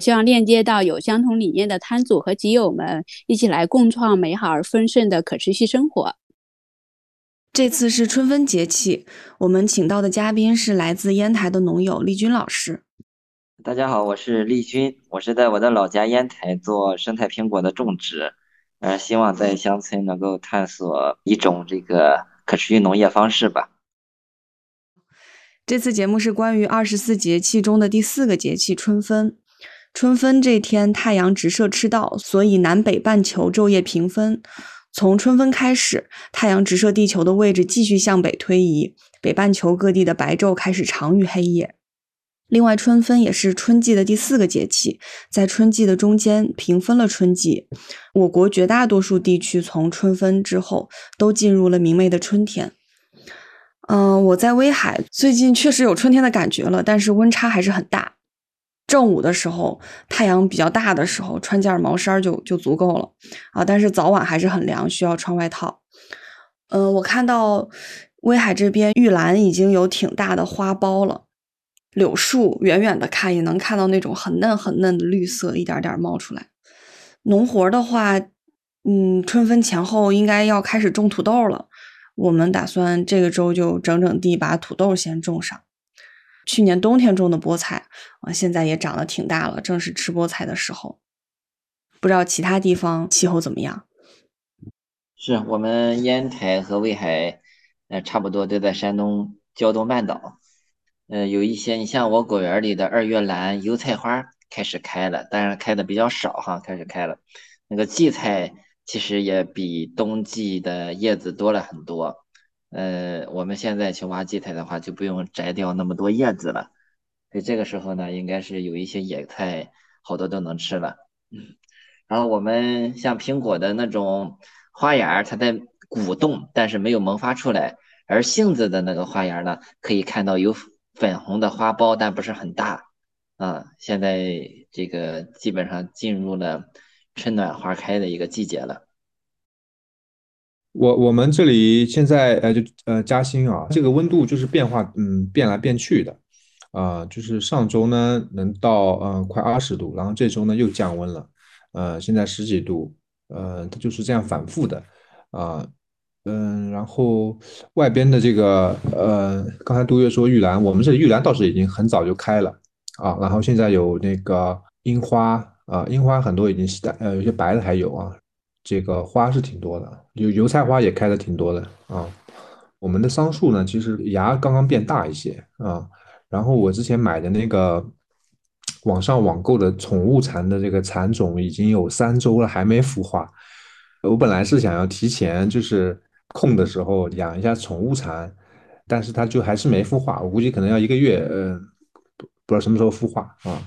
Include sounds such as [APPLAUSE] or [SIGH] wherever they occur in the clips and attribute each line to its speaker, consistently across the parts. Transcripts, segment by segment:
Speaker 1: 希望链接到有相同理念的摊主和集友们，一起来共创美好而丰盛的可持续生活。
Speaker 2: 这次是春分节气，我们请到的嘉宾是来自烟台的农友丽君老师。
Speaker 3: 大家好，我是丽君，我是在我的老家烟台做生态苹果的种植，呃，希望在乡村能够探索一种这个可持续农业方式吧。
Speaker 2: 这次节目是关于二十四节气中的第四个节气春分。春分这天，太阳直射赤道，所以南北半球昼夜平分。从春分开始，太阳直射地球的位置继续向北推移，北半球各地的白昼开始长于黑夜。另外，春分也是春季的第四个节气，在春季的中间平分了春季。我国绝大多数地区从春分之后都进入了明媚的春天。嗯，我在威海，最近确实有春天的感觉了，但是温差还是很大。正午的时候，太阳比较大的时候，穿件毛衫就就足够了啊。但是早晚还是很凉，需要穿外套。嗯，我看到威海这边玉兰已经有挺大的花苞了，柳树远远的看也能看到那种很嫩很嫩的绿色，一点点冒出来。农活的话，嗯，春分前后应该要开始种土豆了。我们打算这个周就整整地把土豆先种上。去年冬天种的菠菜啊，现在也长得挺大了，正是吃菠菜的时候。不知道其他地方气候怎么样？
Speaker 3: 是我们烟台和威海，呃，差不多都在山东胶东半岛。呃，有一些，你像我果园里的二月兰、油菜花开始开了，当然开的比较少哈，开始开了。那个荠菜其实也比冬季的叶子多了很多。呃，我们现在去挖荠菜的话，就不用摘掉那么多叶子了。所以这个时候呢，应该是有一些野菜，好多都能吃了。然后我们像苹果的那种花芽，它在鼓动，但是没有萌发出来；而杏子的那个花芽呢，可以看到有粉红的花苞，但不是很大。啊，现在这个基本上进入了春暖花开的一个季节了。
Speaker 4: 我我们这里现在呃就呃嘉兴啊，这个温度就是变化，嗯变来变去的，啊，就是上周呢能到嗯快二十度，然后这周呢又降温了，呃现在十几度，呃它就是这样反复的，啊嗯，然后外边的这个呃刚才杜月说玉兰，我们这里玉兰倒是已经很早就开了。啊，然后现在有那个樱花啊，樱花很多已经是呃有些白的还有啊。这个花是挺多的，油油菜花也开的挺多的啊。我们的桑树呢，其实芽刚刚变大一些啊。然后我之前买的那个网上网购的宠物蚕的这个蚕种已经有三周了，还没孵化。我本来是想要提前就是空的时候养一下宠物蚕，但是它就还是没孵化。我估计可能要一个月，呃，不不知道什么时候孵化啊。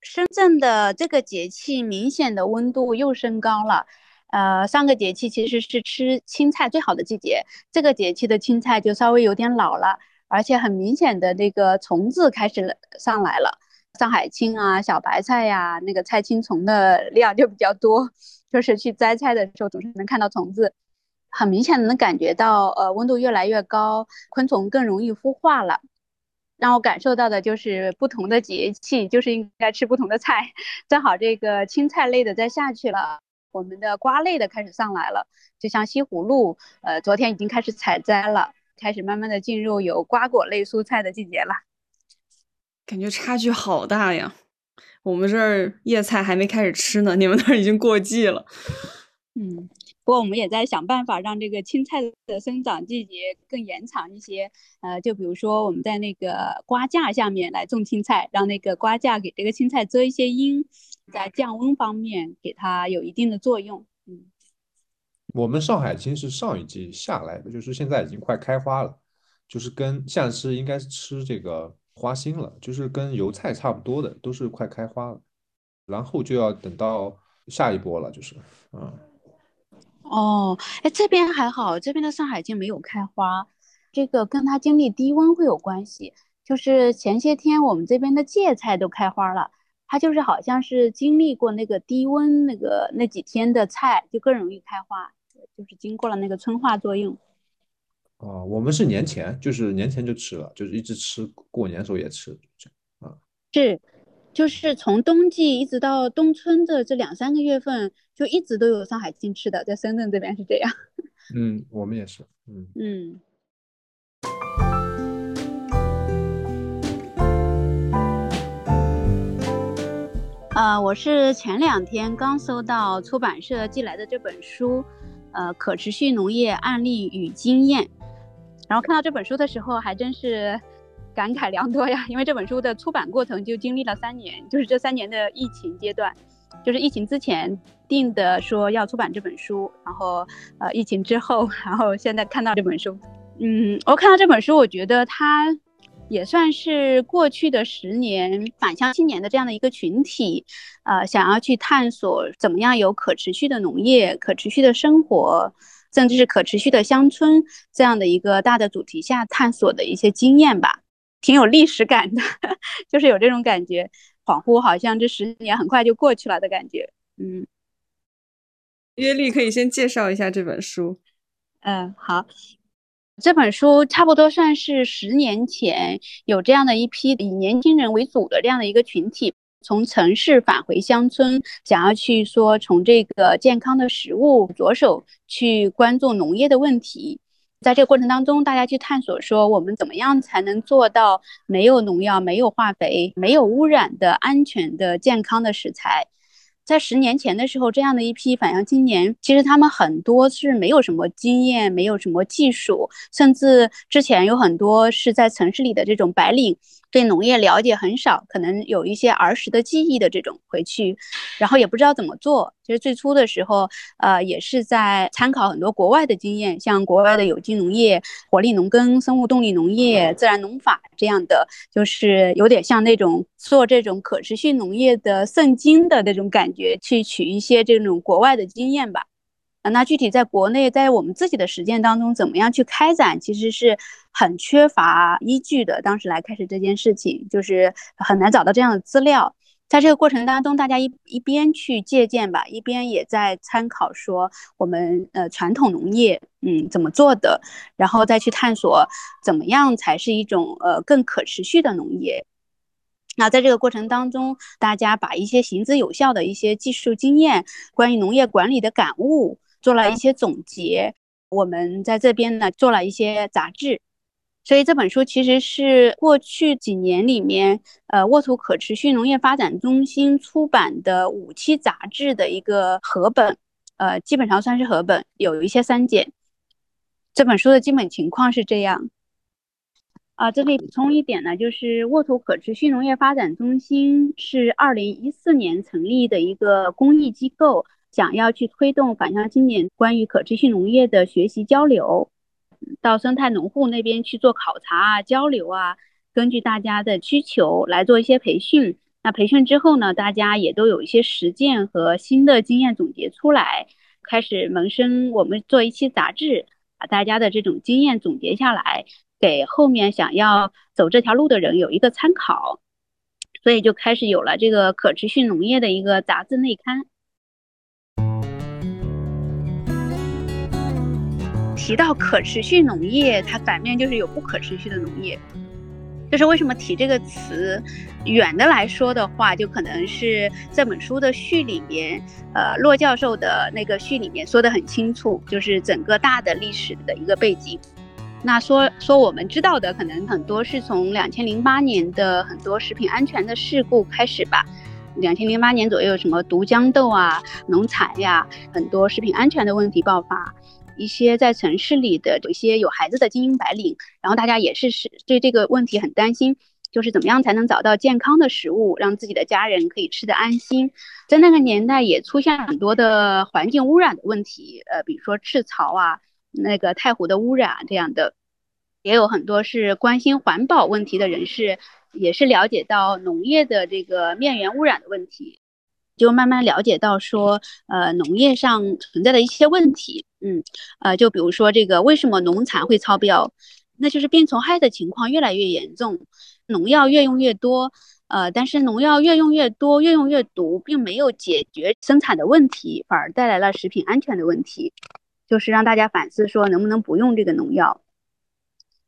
Speaker 1: 深圳的这个节气明显的温度又升高了，呃，上个节气其实是吃青菜最好的季节，这个节气的青菜就稍微有点老了，而且很明显的那个虫子开始上来了，上海青啊、小白菜呀，那个菜青虫的量就比较多，就是去摘菜的时候总是能看到虫子，很明显的能感觉到，呃，温度越来越高，昆虫更容易孵化了。让我感受到的就是不同的节气就是应该吃不同的菜，[LAUGHS] 正好这个青菜类的在下去了，我们的瓜类的开始上来了，就像西葫芦，呃，昨天已经开始采摘了，开始慢慢的进入有瓜果类蔬菜的季节了。
Speaker 2: 感觉差距好大呀，我们这儿叶菜还没开始吃呢，你们那儿已经过季了。
Speaker 1: 嗯，不过我们也在想办法让这个青菜的生长季节更延长一些。呃，就比如说我们在那个瓜架下面来种青菜，让那个瓜架给这个青菜遮一些阴，在降温方面给它有一定的作用。嗯，
Speaker 4: 我们上海青是上一季下来的，就是现在已经快开花了，就是跟像是应该是吃这个花心了，就是跟油菜差不多的，都是快开花了，然后就要等到下一波了，就是嗯。
Speaker 1: 哦，哎，这边还好，这边的上海青没有开花，这个跟它经历低温会有关系。就是前些天我们这边的芥菜都开花了，它就是好像是经历过那个低温那个那几天的菜就更容易开花，就是经过了那个春化作用。
Speaker 4: 哦，我们是年前，就是年前就吃了，就是一直吃，过年时候也吃，啊，
Speaker 1: 是。就是从冬季一直到冬春的这两三个月份，就一直都有上海进吃的，在深圳这边是这样。[LAUGHS]
Speaker 4: 嗯，我们也是。嗯
Speaker 1: 嗯。呃，我是前两天刚收到出版社寄来的这本书，呃，《可持续农业案例与经验》，然后看到这本书的时候，还真是。感慨良多呀，因为这本书的出版过程就经历了三年，就是这三年的疫情阶段，就是疫情之前定的说要出版这本书，然后呃疫情之后，然后现在看到这本书，嗯，我看到这本书，我觉得它也算是过去的十年返乡青年的这样的一个群体，呃，想要去探索怎么样有可持续的农业、可持续的生活，甚至是可持续的乡村这样的一个大的主题下探索的一些经验吧。挺有历史感的，[LAUGHS] 就是有这种感觉，恍惚好像这十年很快就过去了的感觉。嗯，
Speaker 2: 约丽可以先介绍一下这本书。
Speaker 1: 嗯，好，这本书差不多算是十年前有这样的一批以年轻人为主的这样的一个群体，从城市返回乡村，想要去说从这个健康的食物着手去关注农业的问题。在这个过程当中，大家去探索说，我们怎么样才能做到没有农药、没有化肥、没有污染的安全的健康的食材？在十年前的时候，这样的一批返乡青年，其实他们很多是没有什么经验，没有什么技术，甚至之前有很多是在城市里的这种白领。对农业了解很少，可能有一些儿时的记忆的这种回去，然后也不知道怎么做。其实最初的时候，呃，也是在参考很多国外的经验，像国外的有机农业、活力农耕、生物动力农业、自然农法这样的，就是有点像那种做这种可持续农业的圣经的那种感觉，去取一些这种国外的经验吧。那具体在国内，在我们自己的实践当中，怎么样去开展，其实是很缺乏依据的。当时来开始这件事情，就是很难找到这样的资料。在这个过程当中，大家一一边去借鉴吧，一边也在参考说我们呃传统农业嗯怎么做的，然后再去探索怎么样才是一种呃更可持续的农业。那在这个过程当中，大家把一些行之有效的一些技术经验，关于农业管理的感悟。做了一些总结，我们在这边呢做了一些杂志，所以这本书其实是过去几年里面，呃，沃土可持续农业发展中心出版的五期杂志的一个合本，呃，基本上算是合本，有一些删减。这本书的基本情况是这样，啊，这里补充一点呢，就是沃土可持续农业发展中心是二零一四年成立的一个公益机构。想要去推动返乡青年关于可持续农业的学习交流，到生态农户那边去做考察啊、交流啊，根据大家的需求来做一些培训。那培训之后呢，大家也都有一些实践和新的经验总结出来，开始萌生我们做一期杂志，把大家的这种经验总结下来，给后面想要走这条路的人有一个参考。所以就开始有了这个可持续农业的一个杂志内刊。提到可持续农业，它反面就是有不可持续的农业。就是为什么提这个词？远的来说的话，就可能是这本书的序里面，呃，骆教授的那个序里面说的很清楚，就是整个大的历史的一个背景。那说说我们知道的，可能很多是从两千零八年的很多食品安全的事故开始吧。两千零八年左右，什么毒豇豆啊、农残呀，很多食品安全的问题爆发。一些在城市里的有一些有孩子的精英白领，然后大家也是是对这个问题很担心，就是怎么样才能找到健康的食物，让自己的家人可以吃得安心。在那个年代也出现很多的环境污染的问题，呃，比如说赤潮啊，那个太湖的污染这样的，也有很多是关心环保问题的人士，也是了解到农业的这个面源污染的问题。就慢慢了解到说，呃，农业上存在的一些问题，嗯，呃，就比如说这个为什么农残会超标，那就是病虫害的情况越来越严重，农药越用越多，呃，但是农药越用越多，越用越毒，并没有解决生产的问题，反而带来了食品安全的问题，就是让大家反思说，能不能不用这个农药？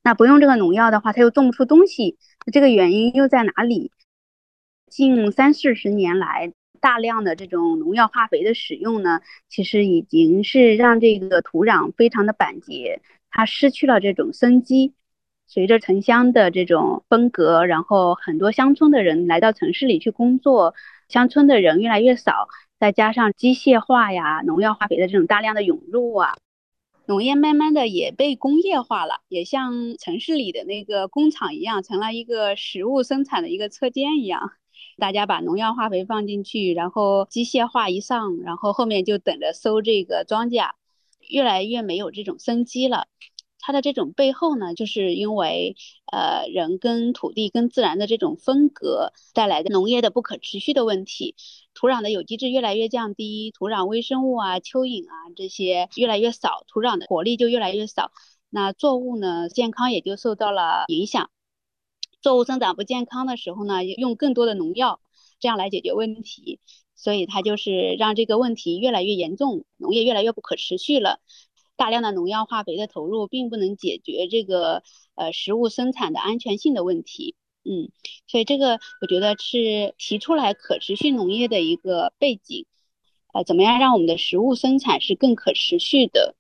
Speaker 1: 那不用这个农药的话，它又种不出东西，这个原因又在哪里？近三四十年来。大量的这种农药化肥的使用呢，其实已经是让这个土壤非常的板结，它失去了这种生机。随着城乡的这种分隔，然后很多乡村的人来到城市里去工作，乡村的人越来越少，再加上机械化呀、农药化肥的这种大量的涌入啊，农业慢慢的也被工业化了，也像城市里的那个工厂一样，成了一个食物生产的一个车间一样。大家把农药化肥放进去，然后机械化一上，然后后面就等着收这个庄稼，越来越没有这种生机了。它的这种背后呢，就是因为呃人跟土地跟自然的这种分隔带来的农业的不可持续的问题，土壤的有机质越来越降低，土壤微生物啊、蚯蚓啊这些越来越少，土壤的活力就越来越少，那作物呢健康也就受到了影响。作物生长不健康的时候呢，用更多的农药，这样来解决问题，所以它就是让这个问题越来越严重，农业越来越不可持续了。大量的农药化肥的投入，并不能解决这个呃食物生产的安全性的问题。嗯，所以这个我觉得是提出来可持续农业的一个背景。呃，怎么样让我们的食物生产是更可持续的？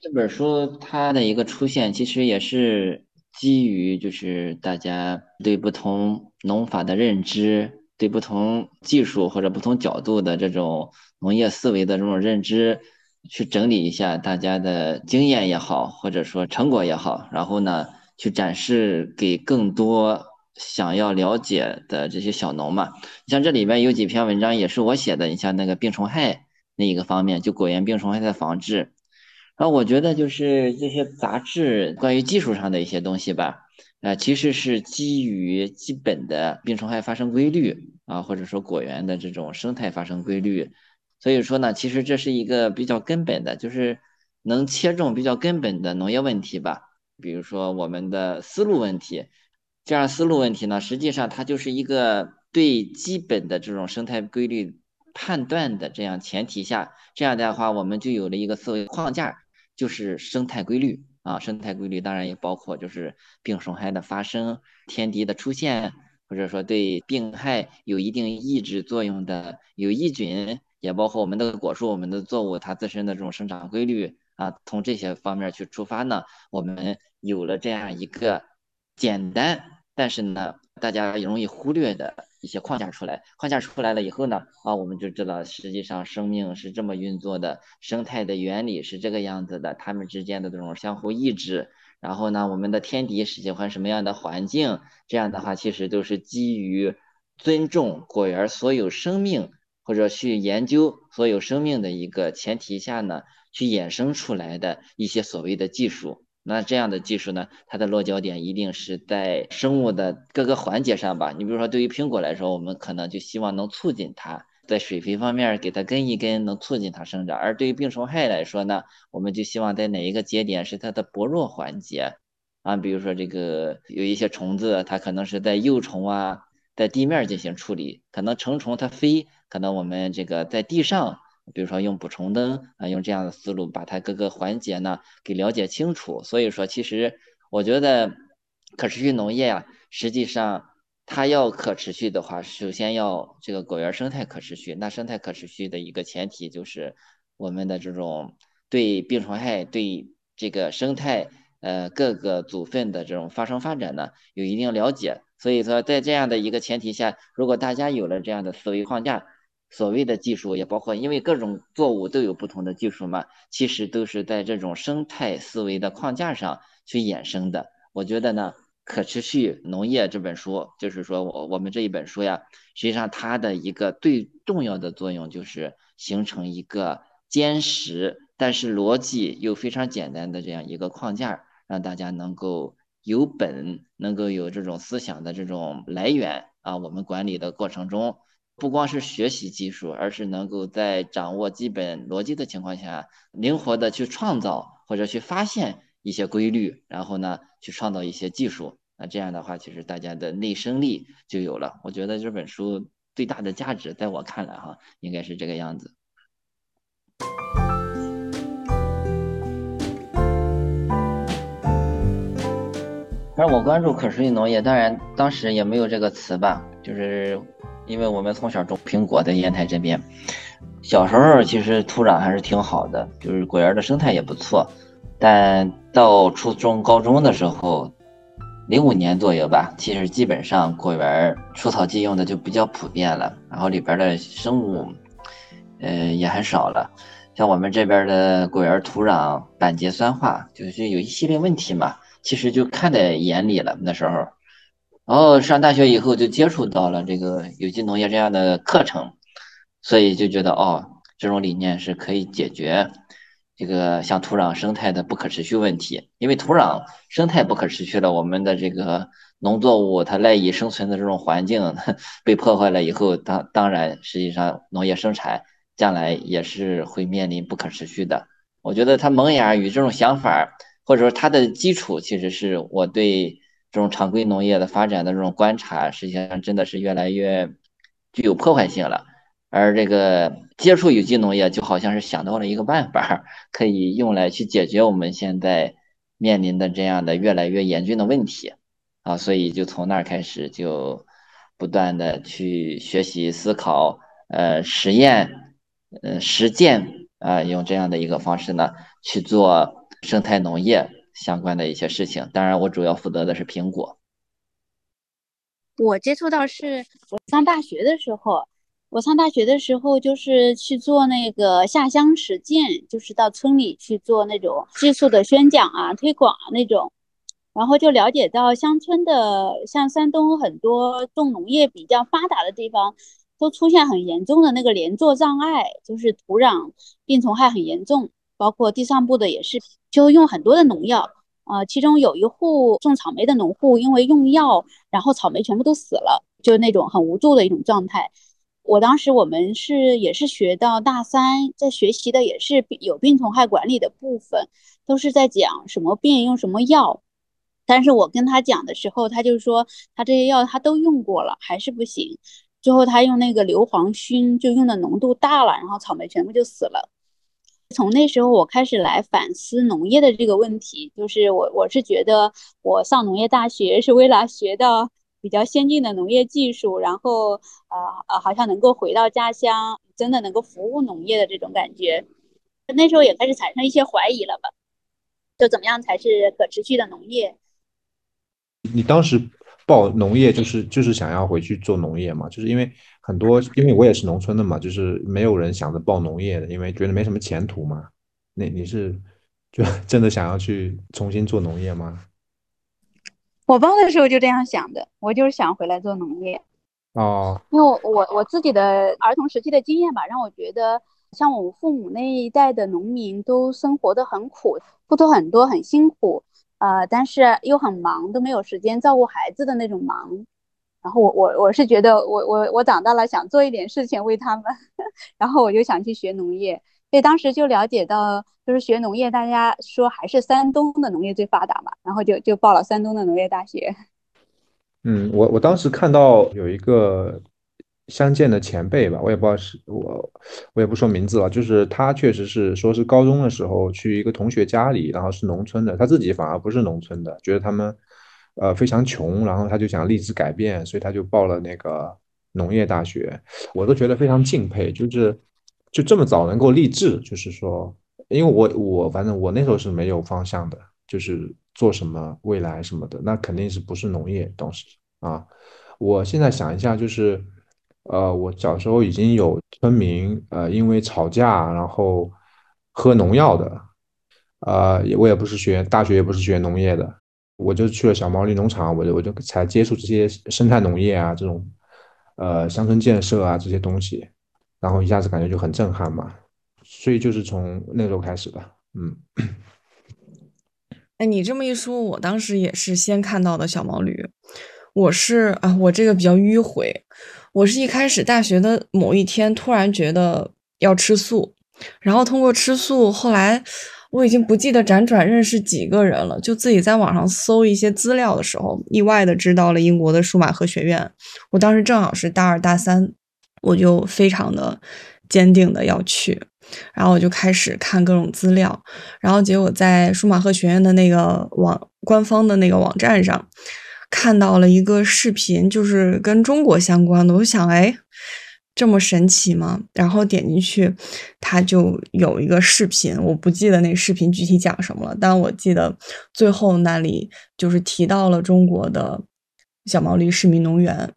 Speaker 3: 这本书它的一个出现，其实也是。基于就是大家对不同农法的认知，对不同技术或者不同角度的这种农业思维的这种认知，去整理一下大家的经验也好，或者说成果也好，然后呢，去展示给更多想要了解的这些小农嘛。像这里边有几篇文章也是我写的，你像那个病虫害那一个方面，就果园病虫害的防治。啊我觉得就是这些杂志关于技术上的一些东西吧，啊，其实是基于基本的病虫害发生规律啊，或者说果园的这种生态发生规律，所以说呢，其实这是一个比较根本的，就是能切中比较根本的农业问题吧。比如说我们的思路问题，这样思路问题呢，实际上它就是一个对基本的这种生态规律判断的这样前提下，这样的话我们就有了一个思维框架。就是生态规律啊，生态规律当然也包括就是病虫害的发生、天敌的出现，或者说对病害有一定抑制作用的有益菌，也包括我们的果树、我们的作物它自身的这种生长规律啊。从这些方面去出发呢，我们有了这样一个简单，但是呢，大家容易忽略的。一些框架出来，框架出来了以后呢，啊，我们就知道实际上生命是这么运作的，生态的原理是这个样子的，它们之间的这种相互抑制，然后呢，我们的天敌是喜欢什么样的环境，这样的话其实都是基于尊重果园所有生命或者去研究所有生命的一个前提下呢，去衍生出来的一些所谓的技术。那这样的技术呢，它的落脚点一定是在生物的各个环节上吧？你比如说，对于苹果来说，我们可能就希望能促进它在水肥方面给它根一根，能促进它生长；而对于病虫害来说呢，我们就希望在哪一个节点是它的薄弱环节啊？比如说这个有一些虫子，它可能是在幼虫啊，在地面进行处理；可能成虫它飞，可能我们这个在地上。比如说用捕虫灯啊，用这样的思路把它各个环节呢给了解清楚。所以说，其实我觉得可持续农业啊，实际上它要可持续的话，首先要这个果园生态可持续。那生态可持续的一个前提就是我们的这种对病虫害、对这个生态呃各个组分的这种发生发展呢有一定了解。所以说，在这样的一个前提下，如果大家有了这样的思维框架，所谓的技术也包括，因为各种作物都有不同的技术嘛，其实都是在这种生态思维的框架上去衍生的。我觉得呢。可持续农业这本书，就是说我我们这一本书呀，实际上它的一个最重要的作用就是形成一个坚实，但是逻辑又非常简单的这样一个框架，让大家能够有本，能够有这种思想的这种来源啊。我们管理的过程中，不光是学习技术，而是能够在掌握基本逻辑的情况下，灵活的去创造或者去发现。一些规律，然后呢，去创造一些技术，那这样的话，其实大家的内生力就有了。我觉得这本书最大的价值，在我看来，哈，应该是这个样子。而我关注可持续农业，当然当时也没有这个词吧，就是因为我们从小种苹果在烟台这边，小时候其实土壤还是挺好的，就是果园的生态也不错。但到初中、高中的时候，零五年左右吧，其实基本上果园除草剂用的就比较普遍了，然后里边的生物，呃，也很少了。像我们这边的果园土壤板结酸化，就是有一系列问题嘛，其实就看在眼里了。那时候，然后上大学以后就接触到了这个有机农业这样的课程，所以就觉得哦，这种理念是可以解决。这个像土壤生态的不可持续问题，因为土壤生态不可持续了，我们的这个农作物它赖以生存的这种环境 [LAUGHS] 被破坏了以后，当当然实际上农业生产将来也是会面临不可持续的。我觉得它萌芽与这种想法，或者说它的基础，其实是我对这种常规农业的发展的这种观察，实际上真的是越来越具有破坏性了。而这个接触有机农业，就好像是想到了一个办法，可以用来去解决我们现在面临的这样的越来越严峻的问题啊，所以就从那儿开始，就不断的去学习、思考、呃实验、呃实践啊，用这样的一个方式呢去做生态农业相关的一些事情。当然，我主要负责的是苹果。
Speaker 1: 我接触到是我上大学的时候。我上大学的时候，就是去做那个下乡实践，就是到村里去做那种技术的宣讲啊、推广啊那种，然后就了解到乡村的，像山东很多种农业比较发达的地方，都出现很严重的那个连作障碍，就是土壤病虫害很严重，包括地上部的也是，就用很多的农药啊。其中有一户种草莓的农户，因为用药，然后草莓全部都死了，就那种很无助的一种状态。我当时我们是也是学到大三，在学习的也是有病虫害管理的部分，都是在讲什么病用什么药。但是我跟他讲的时候，他就说他这些药他都用过了，还是不行。最后他用那个硫磺熏，就用的浓度大了，然后草莓全部就死了。从那时候我开始来反思农业的这个问题，就是我我是觉得我上农业大学 [LAUGHS] 是为了学到。比较先进的农业技术，然后呃呃，好像能够回到家乡，真的能够服务农业的这种感觉。那时候也开始产生一些怀疑了吧？就怎么样才是可持续的农业？
Speaker 4: 你当时报农业就是就是想要回去做农业嘛？就是因为很多，因为我也是农村的嘛，就是没有人想着报农业的，因为觉得没什么前途嘛。那你是就 [LAUGHS] 真的想要去重新做农业吗？
Speaker 1: 我报的时候就这样想的，我就是想回来做农业，
Speaker 4: 哦，
Speaker 1: 因为我我自己的儿童时期的经验吧，让我觉得像我们父母那一代的农民都生活的很苦，付出很多，很辛苦，呃，但是又很忙，都没有时间照顾孩子的那种忙。然后我我我是觉得我我我长大了想做一点事情为他们，[LAUGHS] 然后我就想去学农业。所以当时就了解到，就是学农业，大家说还是山东的农业最发达嘛，然后就就报了山东的农业大学。[LAUGHS]
Speaker 4: 嗯，我我当时看到有一个相见的前辈吧，我也不知道是我，我也不说名字了，就是他确实是说是高中的时候去一个同学家里，然后是农村的，他自己反而不是农村的，觉得他们呃非常穷，然后他就想立志改变，所以他就报了那个农业大学，我都觉得非常敬佩，就是。就这么早能够立志，就是说，因为我我反正我那时候是没有方向的，就是做什么未来什么的，那肯定是不是农业当时啊。我现在想一下，就是呃，我小时候已经有村民呃因为吵架然后喝农药的，呃，我也不是学大学也不是学农业的，我就去了小毛驴农场，我就我就才接触这些生态农业啊这种呃乡村建设啊这些东西，然后一下子感觉就很震撼嘛。所以就是从那时候开始的，嗯。
Speaker 2: 哎，你这么一说，我当时也是先看到的小毛驴。我是啊，我这个比较迂回。我是一开始大学的某一天，突然觉得要吃素，然后通过吃素，后来我已经不记得辗转认识几个人了，就自己在网上搜一些资料的时候，意外的知道了英国的舒马赫学院。我当时正好是大二大三，我就非常的坚定的要去。然后我就开始看各种资料，然后结果在舒马赫学院的那个网官方的那个网站上看到了一个视频，就是跟中国相关的。我想，哎，这么神奇吗？然后点进去，它就有一个视频，我不记得那视频具体讲什么了，但我记得最后那里就是提到了中国的小毛驴市民农园。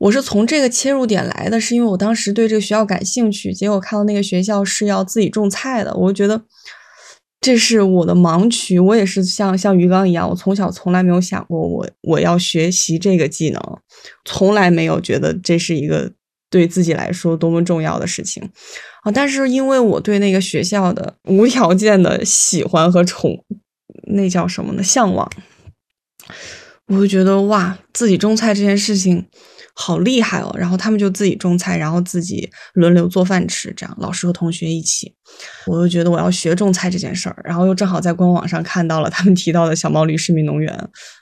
Speaker 2: 我是从这个切入点来的，是因为我当时对这个学校感兴趣，结果看到那个学校是要自己种菜的，我就觉得这是我的盲区。我也是像像鱼缸一样，我从小从来没有想过我我要学习这个技能，从来没有觉得这是一个对自己来说多么重要的事情啊！但是因为我对那个学校的无条件的喜欢和宠，那叫什么呢？向往，我就觉得哇，自己种菜这件事情。好厉害哦！然后他们就自己种菜，然后自己轮流做饭吃，这样老师和同学一起。我就觉得我要学种菜这件事儿，然后又正好在官网上看到了他们提到的小毛驴市民农园，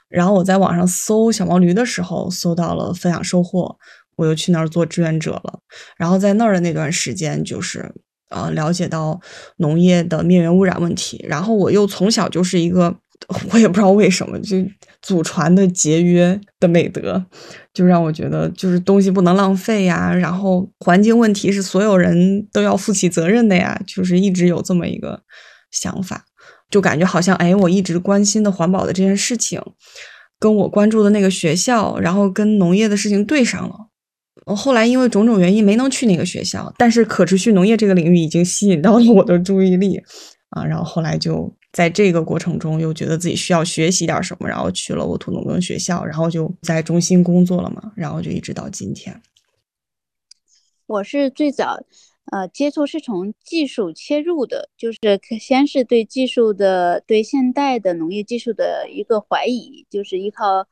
Speaker 2: 然后我在网上搜小毛驴的时候，搜到了分享收获，我又去那儿做志愿者了。然后在那儿的那段时间，就是呃了解到农业的面源污染问题，然后我又从小就是一个。[LAUGHS] 我也不知道为什么，就祖传的节约的美德，就让我觉得就是东西不能浪费呀。然后环境问题是所有人都要负起责任的呀，就是一直有这么一个想法，就感觉好像哎，我一直关心的环保的这件事情，跟我关注的那个学校，然后跟农业的事情对上了。我后来因为种种原因没能去那个学校，但是可持续农业这个领域已经吸引到了我的注意力啊，然后后来就。在这个过程中，又觉得自己需要学习点什么，然后去了沃土农耕学校，然后就在中心工作了嘛，然后就一直到今天。
Speaker 1: 我是最早，呃，接触是从技术切入的，就是先是对技术的、对现代的农业技术的一个怀疑，就是依靠，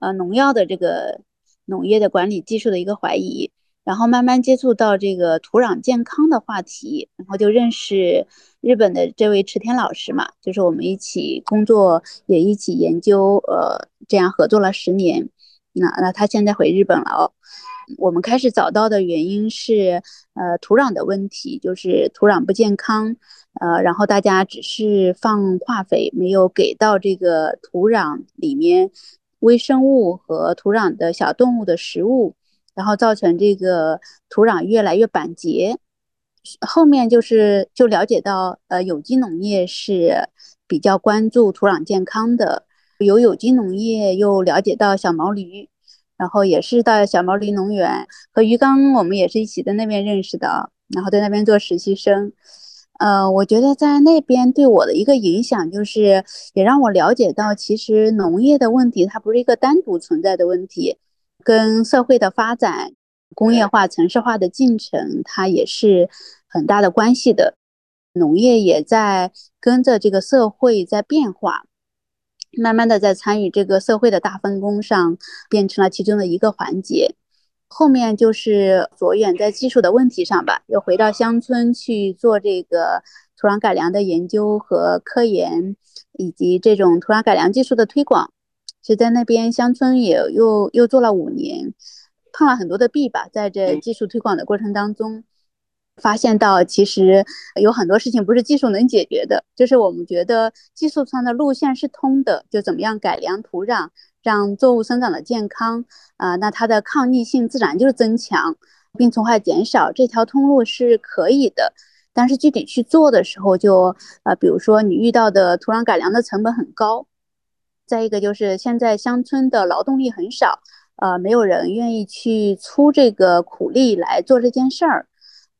Speaker 1: 呃，农药的这个农业的管理技术的一个怀疑。然后慢慢接触到这个土壤健康的话题，然后就认识日本的这位池田老师嘛，就是我们一起工作，也一起研究，呃，这样合作了十年。那那他现在回日本了哦。我们开始找到的原因是，呃，土壤的问题，就是土壤不健康，呃，然后大家只是放化肥，没有给到这个土壤里面微生物和土壤的小动物的食物。然后造成这个土壤越来越板结，后面就是就了解到，呃，有机农业是比较关注土壤健康的，有有机农业又了解到小毛驴，然后也是到小毛驴农园和鱼缸，我们也是一起在那边认识的，然后在那边做实习生，呃，我觉得在那边对我的一个影响就是，也让我了解到，其实农业的问题它不是一个单独存在的问题。跟社会的发展、工业化、城市化的进程，它也是很大的关系的。农业也在跟着这个社会在变化，慢慢的在参与这个社会的大分工上，变成了其中的一个环节。后面就是着眼在技术的问题上吧，又回到乡村去做这个土壤改良的研究和科研，以及这种土壤改良技术的推广。就在那边乡村也又又做了五年，碰了很多的壁吧。在这技术推广的过程当中，发现到其实有很多事情不是技术能解决的。就是我们觉得技术上的路线是通的，就怎么样改良土壤，让作物生长的健康啊，那它的抗逆性自然就是增强，病虫害减少，这条通路是可以的。但是具体去做的时候，就呃，比如说你遇到的土壤改良的成本很高。再一个就是现在乡村的劳动力很少，呃，没有人愿意去出这个苦力来做这件事儿。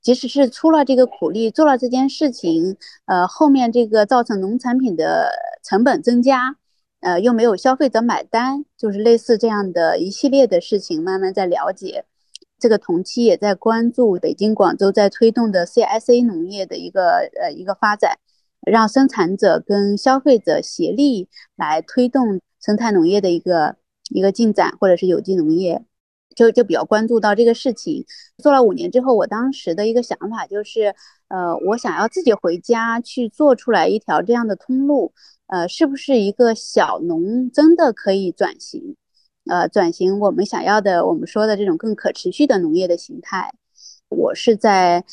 Speaker 1: 即使是出了这个苦力，做了这件事情，呃，后面这个造成农产品的成本增加，呃，又没有消费者买单，就是类似这样的一系列的事情，慢慢在了解。这个同期也在关注北京、广州在推动的 CSA 农业的一个呃一个发展，让生产者跟消费者协力来推动生态农业的一个一个进展，或者是有机农业。就就比较关注到这个事情，做了五年之后，我当时的一个想法就是，呃，我想要自己回家去做出来一条这样的通路，呃，是不是一个小农真的可以转型，呃，转型我们想要的，我们说的这种更可持续的农业的形态？我是在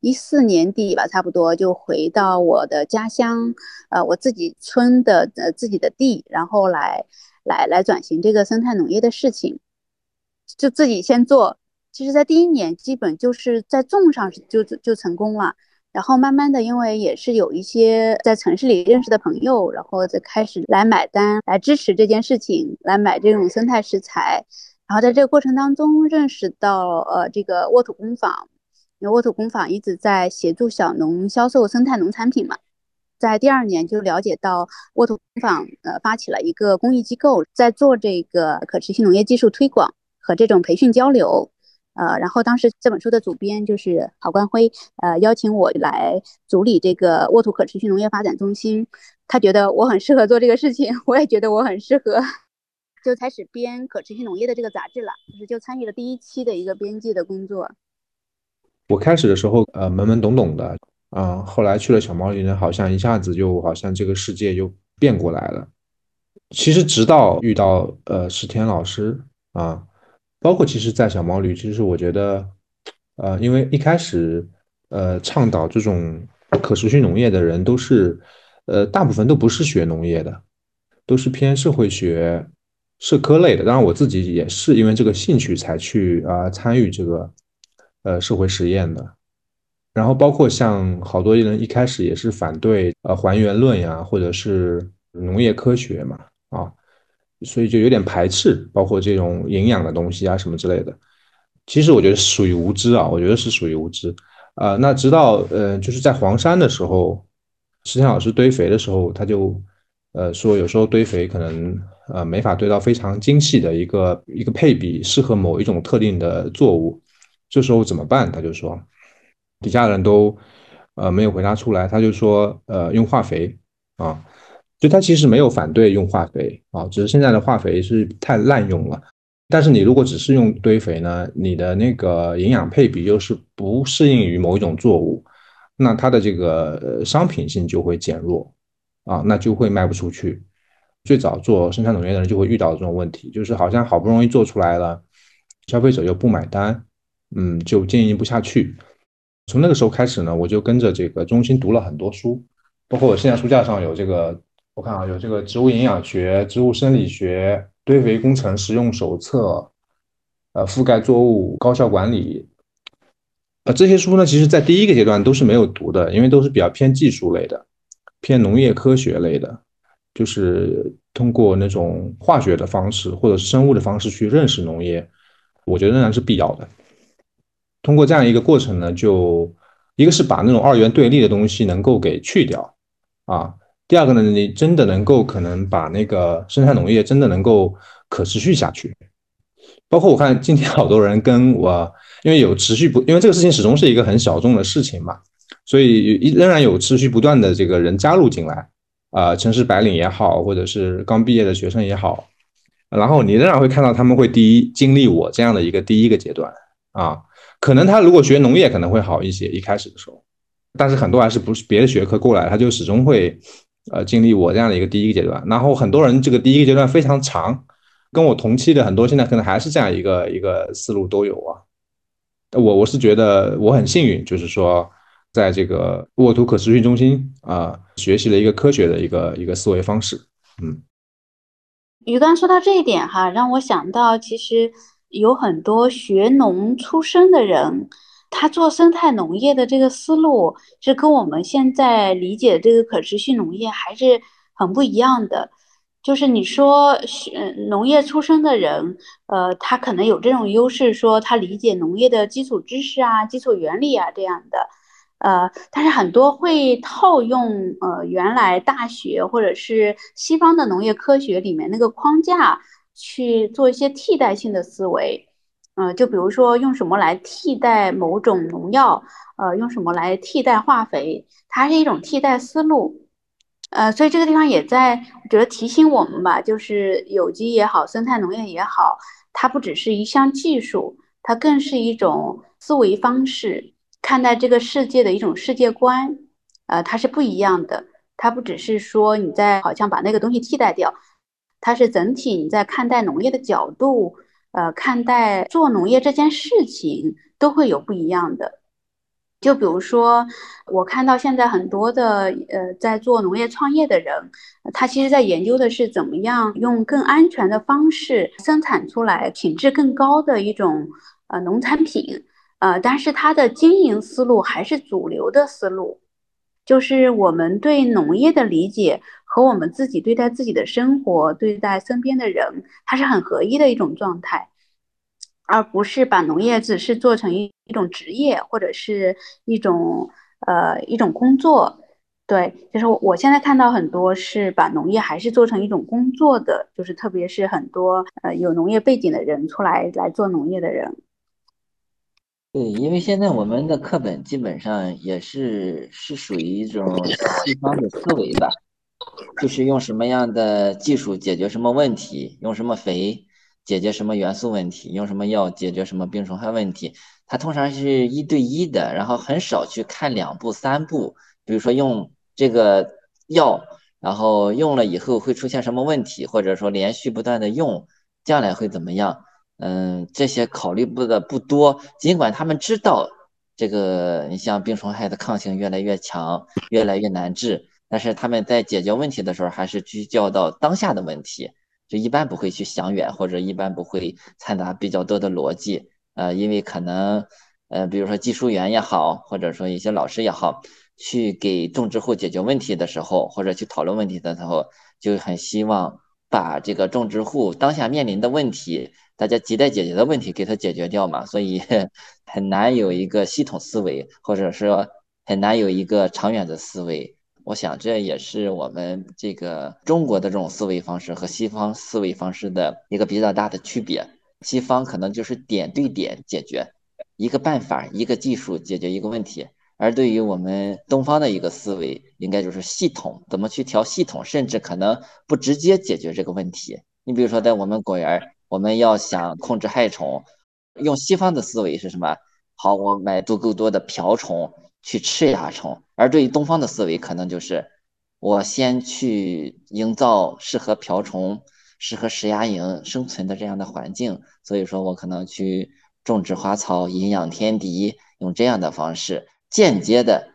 Speaker 1: 一四年底吧，差不多就回到我的家乡，呃，我自己村的呃自己的地，然后来来来转型这个生态农业的事情。就自己先做，其实，在第一年基本就是在种上就就成功了，然后慢慢的，因为也是有一些在城市里认识的朋友，然后再开始来买单，来支持这件事情，来买这种生态食材，然后在这个过程当中认识到，呃，这个沃土工坊，因为沃土工坊一直在协助小农销售生态农产品嘛，在第二年就了解到沃土工坊呃发起了一个公益机构，在做这个可持续农业技术推广。和这种培训交流，呃，然后当时这本书的主编就是郝冠辉，呃，邀请我来组理这个沃土可持续农业发展中心，他觉得我很适合做这个事情，我也觉得我很适合，就开始编可持续农业的这个杂志了，就是就参与了第一期的一个编辑的工作。
Speaker 4: 我开始的时候，呃，懵懵懂懂的，啊，后来去了小毛驴呢，好像一下子就好像这个世界就变过来了。其实直到遇到呃石田老师啊。包括其实，在小毛驴，其实我觉得，呃，因为一开始，呃，倡导这种可持续农业的人都是，呃，大部分都不是学农业的，都是偏社会学、社科类的。当然，我自己也是因为这个兴趣才去啊参与这个，呃，社会实验的。然后，包括像好多人一开始也是反对呃还原论呀，或者是农业科学嘛，所以就有点排斥，包括这种营养的东西啊什么之类的。其实我觉得属于无知啊，我觉得是属于无知啊。那直到呃，就是在黄山的时候，石天老师堆肥的时候，他就呃说，有时候堆肥可能呃没法堆到非常精细的一个一个配比，适合某一种特定的作物。这时候怎么办？他就说，底下人都呃没有回答出来，他就说呃用化肥啊。就他其实没有反对用化肥啊，只是现在的化肥是太滥用了。但是你如果只是用堆肥呢，你的那个营养配比又是不适应于某一种作物，那它的这个商品性就会减弱啊，那就会卖不出去。最早做生产农业的人就会遇到这种问题，就是好像好不容易做出来了，消费者又不买单，嗯，就经营不下去。从那个时候开始呢，我就跟着这个中心读了很多书，包括我现在书架上有这个。我看啊，有这个植物营养学、植物生理学、堆肥工程实用手册，呃，覆盖作物高效管理，呃，这些书呢，其实在第一个阶段都是没有读的，因为都是比较偏技术类的，偏农业科学类的，就是通过那种化学的方式或者生物的方式去认识农业，我觉得仍然是必要的。通过这样一个过程呢，就一个是把那种二元对立的东西能够给去掉，啊。第二个呢，你真的能够可能把那个生态农业真的能够可持续下去，包括我看今天好多人跟我，因为有持续不，因为这个事情始终是一个很小众的事情嘛，所以仍然有持续不断的这个人加入进来，啊，城市白领也好，或者是刚毕业的学生也好，然后你仍然会看到他们会第一经历我这样的一个第一个阶段啊，可能他如果学农业可能会好一些一开始的时候，但是很多还是不是别的学科过来，他就始终会。呃，经历我这样的一个第一个阶段，然后很多人这个第一个阶段非常长，跟我同期的很多现在可能还是这样一个一个思路都有啊。我我是觉得我很幸运，就是说在这个沃土可持续中心啊，学习了一个科学的一个一个思维方式。嗯，
Speaker 1: 于刚说到这一点哈，让我想到其实有很多学农出身的人。他做生态农业的这个思路是跟我们现在理解的这个可持续农业还是很不一样的。就是你说，农业出身的人，呃，他可能有这种优势，说他理解农业的基础知识啊、基础原理啊这样的，呃，但是很多会套用呃原来大学或者是西方的农业科学里面那个框架去做一些替代性的思维，嗯，就比如说用什么来替代某种农药，呃，用什么来替代化肥，它是一种替代思路。呃，所以这个地方也在，我觉得提醒我们吧，就是有机也好，生态农业也好，它不只是一项技术，它更是一种思维方式，看待这个世界的一种世界观。呃，它是不一样的，它不只是说你在好像把那个东西替代掉，它是整体你在看待农业的角度，呃，看待做农业这件事情都会有不一样的。就比如说，我看到现在很多的呃，在做农业创业的人，他其实在研究的是怎么样用更安全的方式生产出来品质更高的一种呃农产品，呃，但是他的经营思路还是主流的思路，就是我们对农业的理解和我们自己对待自己的生活、对待身边的人，它是很合一的一种状态。而不是把农业只是做成一一种职业或者是一种呃一种工作，对，就是我现在看到很多是把农业还是做成一种工作的，就是特别是很多呃有农业背景的人出来来做农业的人。
Speaker 3: 对，因为现在我们的课本基本上也是是属于一种西方的思维吧，就是用什么样的技术解决什么问题，用什么肥。解决什么元素问题，用什么药解决什么病虫害问题，它通常是一对一的，然后很少去看两步三步。比如说用这个药，然后用了以后会出现什么问题，或者说连续不断的用，将来会怎么样？嗯，这些考虑不的不多。尽管他们知道这个，你像病虫害的抗性越来越强，越来越难治，但是他们在解决问题的时候，还是聚焦到当下的问题。就一般不会去想远，或者一般不会掺杂比较多的逻辑，呃，因为可能，呃，比如说技术员也好，或者说一些老师也好，去给种植户解决问题的时候，或者去讨论问题的时候，就很希望把这个种植户当下面临的问题，大家亟待解决的问题给他解决掉嘛，所以很难有一个系统思维，或者说很难有一个长远的思维。我想这也是我们这个中国的这种思维方式和西方思维方式的一个比较大的区别。西方可能就是点对点解决一个办法、一个技术解决一个问题，而对于我们东方的一个思维，应该就是系统，怎么去调系统，甚至可能不直接解决这个问题。你比如说，在我们果园，我们要想控制害虫，用西方的思维是什么？好，我买足够多的瓢虫。去吃蚜虫，而对于东方的思维，可能就是我先去营造适合瓢虫、适合食蚜蝇生存的这样的环境。所以说我可能去种植花草、营养天敌，用这样的方式间接的，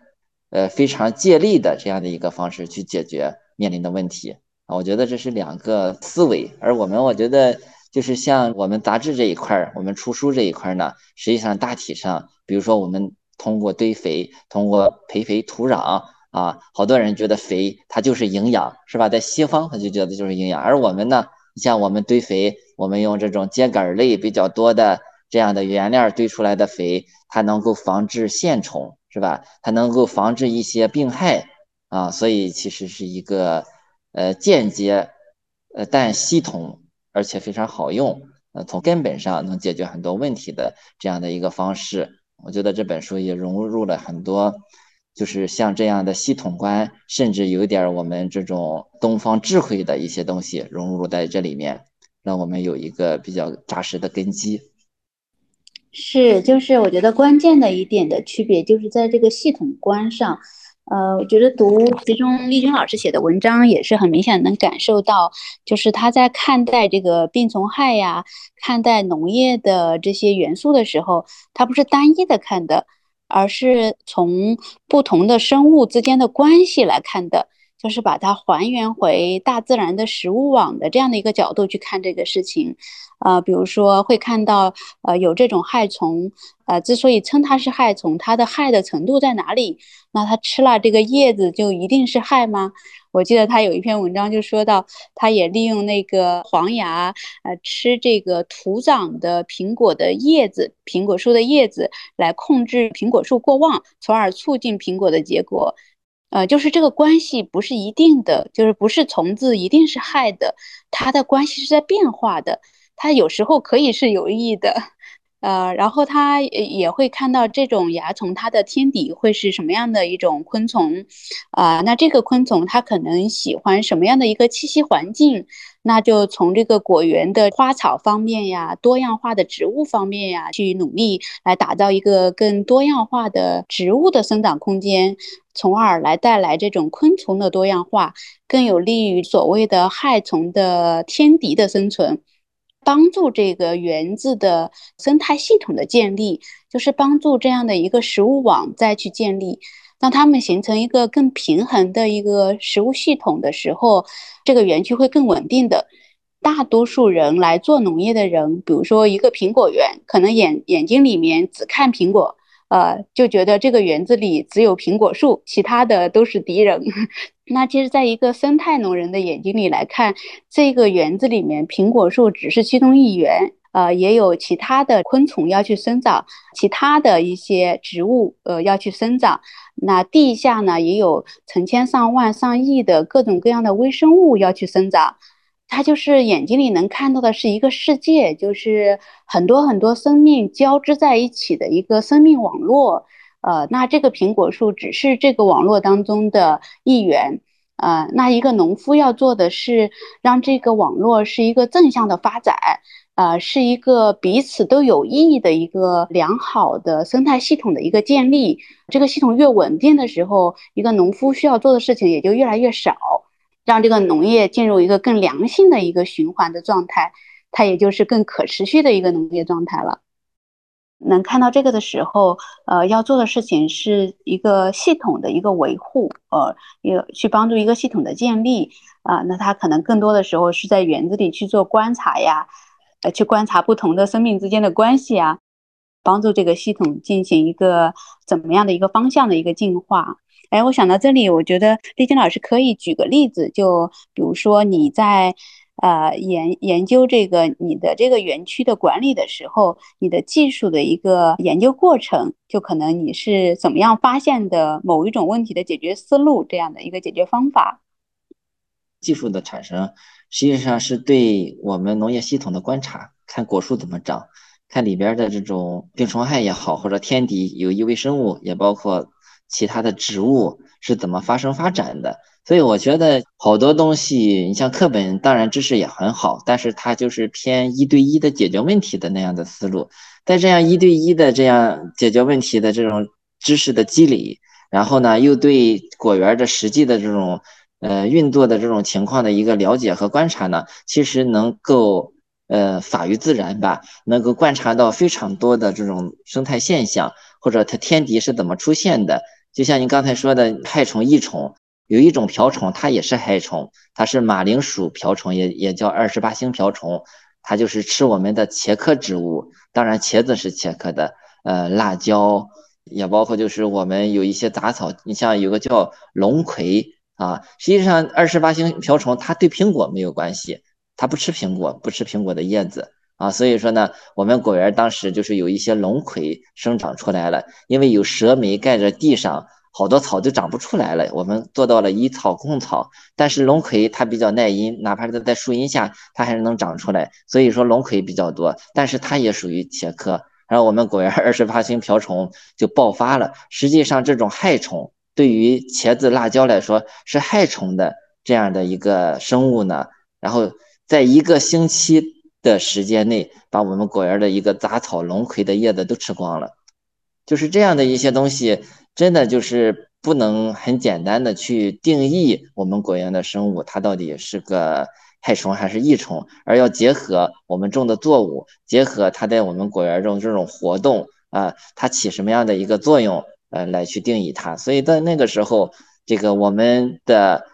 Speaker 3: 呃，非常借力的这样的一个方式去解决面临的问题啊。我觉得这是两个思维，而我们我觉得就是像我们杂志这一块儿，我们出书这一块儿呢，实际上大体上，比如说我们。通过堆肥，通过培肥土壤啊，好多人觉得肥它就是营养，是吧？在西方他就觉得就是营养，而我们呢，像我们堆肥，我们用这种秸秆类比较多的这样的原料堆出来的肥，它能够防治线虫，是吧？它能够防治一些病害啊，所以其实是一个呃间接呃但系统而且非常好用，呃从根本上能解决很多问题的这样的一个方式。我觉得这本书也融入了很多，就是像这样的系统观，甚至有点我们这种东方智慧的一些东西融入在这里面，让我们有一个比较扎实的根基。
Speaker 1: 是，就是我觉得关键的一点的区别，就是在这个系统观上。呃，我觉得读其中丽君老师写的文章也是很明显能感受到，就是他在看待这个病虫害呀，看待农业的这些元素的时候，他不是单一的看的，而是从不同的生物之间的关系来看的。就是把它还原回大自然的食物网的这样的一个角度去看这个事情。呃，比如说会看到，呃，有这种害虫，呃，之所以称它是害虫，它的害的程度在哪里？那它吃了这个叶子就一定是害吗？我记得他有一篇文章就说到，他也利用那个黄牙，呃，吃这个土长的苹果的叶子，苹果树的叶子来控制苹果树过旺，从而促进苹果的结果。呃，就是这个关系不是一定的，就是不是虫子一定是害的，它的关系是在变化的。它有时候可以是有益的，呃，然后它也会看到这种蚜虫，它的天敌会是什么样的一种昆虫，啊，那这个昆虫它可能喜欢什么样的一个栖息环境？那就从这个果园的花草方面呀，多样化的植物方面呀，去努力来打造一个更多样化的植物的生长空间，从而来带来这种昆虫的多样化，更有利于所谓的害虫的天敌的生存。帮助这个园子的生态系统的建立，就是帮助这样的一个食物网再去建立，当它们形成一个更平衡的一个食物系统的时候，这个园区会更稳定的。大多数人来做农业的人，比如说一个苹果园，可能眼眼睛里面只看苹果。呃，就觉得这个园子里只有苹果树，其他的都是敌人。[LAUGHS] 那其实，在一个生态农人的眼睛里来看，这个园子里面苹果树只是其中一员，呃，也有其他的昆虫要去生长，其他的一些植物呃要去生长。那地下呢，也有成千上万上亿的各种各样的微生物要去生长。它就是眼睛里能看到的是一个世界，就是很多很多生命交织在一起的一个生命网络。呃，那这个苹果树只是这个网络当中的一员。呃，那一个农夫要做的是让这个网络是一个正向的发展，呃，是一个彼此都有意义的一个良好的生态系统的一个建立。这个系统越稳定的时候，一个农夫需要做的事情也就越来越少。让这个农业进入一个更良性的一个循环的状态，它也就是更可持续的一个农业状态了。能看到这个的时候，呃，要做的事情是一个系统的一个维护，呃，也去帮助一个系统的建立啊。那它可能更多的时候是在园子里去做观察呀，呃，去观察不同的生命之间的关系啊，帮助这个系统进行一个怎么样的一个方向的一个进化。哎，我想到这里，我觉得丽晶老师可以举个例子，就比如说你在呃研研究这个你的这个园区的管理的时候，你的技术的一个研究过程，就可能你是怎么样发现的某一种问题的解决思路这样的一个解决方法。
Speaker 3: 技术的产生实际上是对我们农业系统的观察，看果树怎么长，看里边的这种病虫害也好，或者天敌有益微生物，也包括。其他的植物是怎么发生发展的？所以我觉得好多东西，你像课本，当然知识也很好，但是它就是偏一对一的解决问题的那样的思路。在这样一对一的这样解决问题的这种知识的积累，然后呢，又对果园的实际的这种呃运作的这种情况的一个了解和观察呢，其实能够呃法于自然吧，能够观察到非常多的这种生态现象，或者它天敌是怎么出现的。就像您刚才说的害虫益虫，有一种瓢虫，它也是害虫，它是马铃薯瓢虫，也也叫二十八星瓢虫，它就是吃我们的茄科植物，当然茄子是茄科的，呃，辣椒也包括就是我们有一些杂草，你像有个叫龙葵啊，实际上二十八星瓢虫它对苹果没有关系，它不吃苹果，不吃苹果的叶子。啊，所以说呢，我们果园当时就是有一些龙葵生长出来了，因为有蛇莓盖着地上，好多草就长不出来了。我们做到了以草控草，但是龙葵它比较耐阴，哪怕是在树荫下，它还是能长出来。所以说龙葵比较多，但是它也属于茄科。然后我们果园二十八星瓢虫就爆发了。实际上这种害虫对于茄子、辣椒来说是害虫的这样的一个生物呢，然后在一个星期。的时间内，把我们果园的一个杂草龙葵的叶子都吃光了，就是这样的一些东西，真的就是不能很简单的去定义我们果园的生物，它到底是个害虫还是益虫，而要结合我们种的作物，结合它在我们果园中这种活动啊，它起什么样的一个作用，呃，来去定义它。所以在那个时候，这个我们的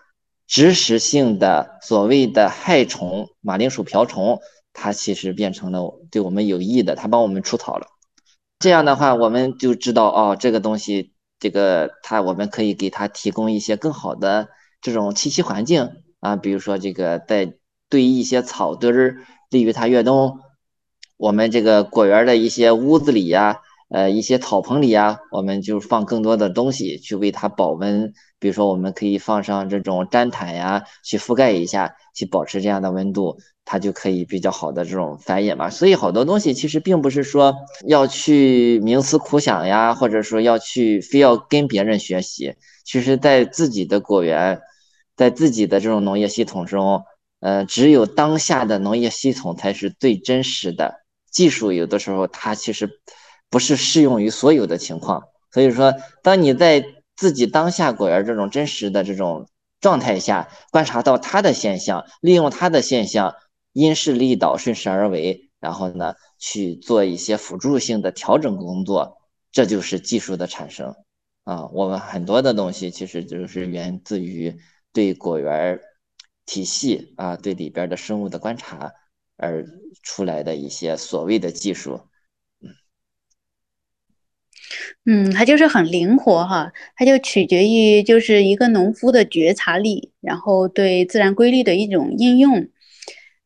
Speaker 3: 植食性的所谓的害虫，马铃薯瓢虫，它其实变成了对我们有益的，它帮我们除草了。这样的话，我们就知道哦，这个东西，这个它我们可以给它提供一些更好的这种栖息环境啊，比如说这个在堆一些草堆儿，利于它越冬。我们这个果园的一些屋子里呀，呃，一些草棚里呀，我们就放更多的东西去为它保温。比如说，我们可以放上这种毡毯呀，去覆盖一下，去保持这样的温度，它就可以比较好的这种繁衍嘛。所以，好多东西其实并不是说要去冥思苦想呀，或者说要去非要跟别人学习。其实，在自己的果园，在自己的这种农业系统中，呃，只有当下的农业系统才是最真实的。技术有的时候它其实不是适用于所有的情况，所以说，当你在自己当下果园这种真实的这种状态下，观察到它的现象，利用它的现象，因势利导，顺势而为，然后呢去做一些辅助性的调整工作，这就是技术的产生啊。我们很多的东西其实就是源自于对果园体系啊，对里边的生物的观察。而出来的一些所谓的技术，
Speaker 1: 嗯，它就是很灵活哈，它就取决于就是一个农夫的觉察力，然后对自然规律的一种应用。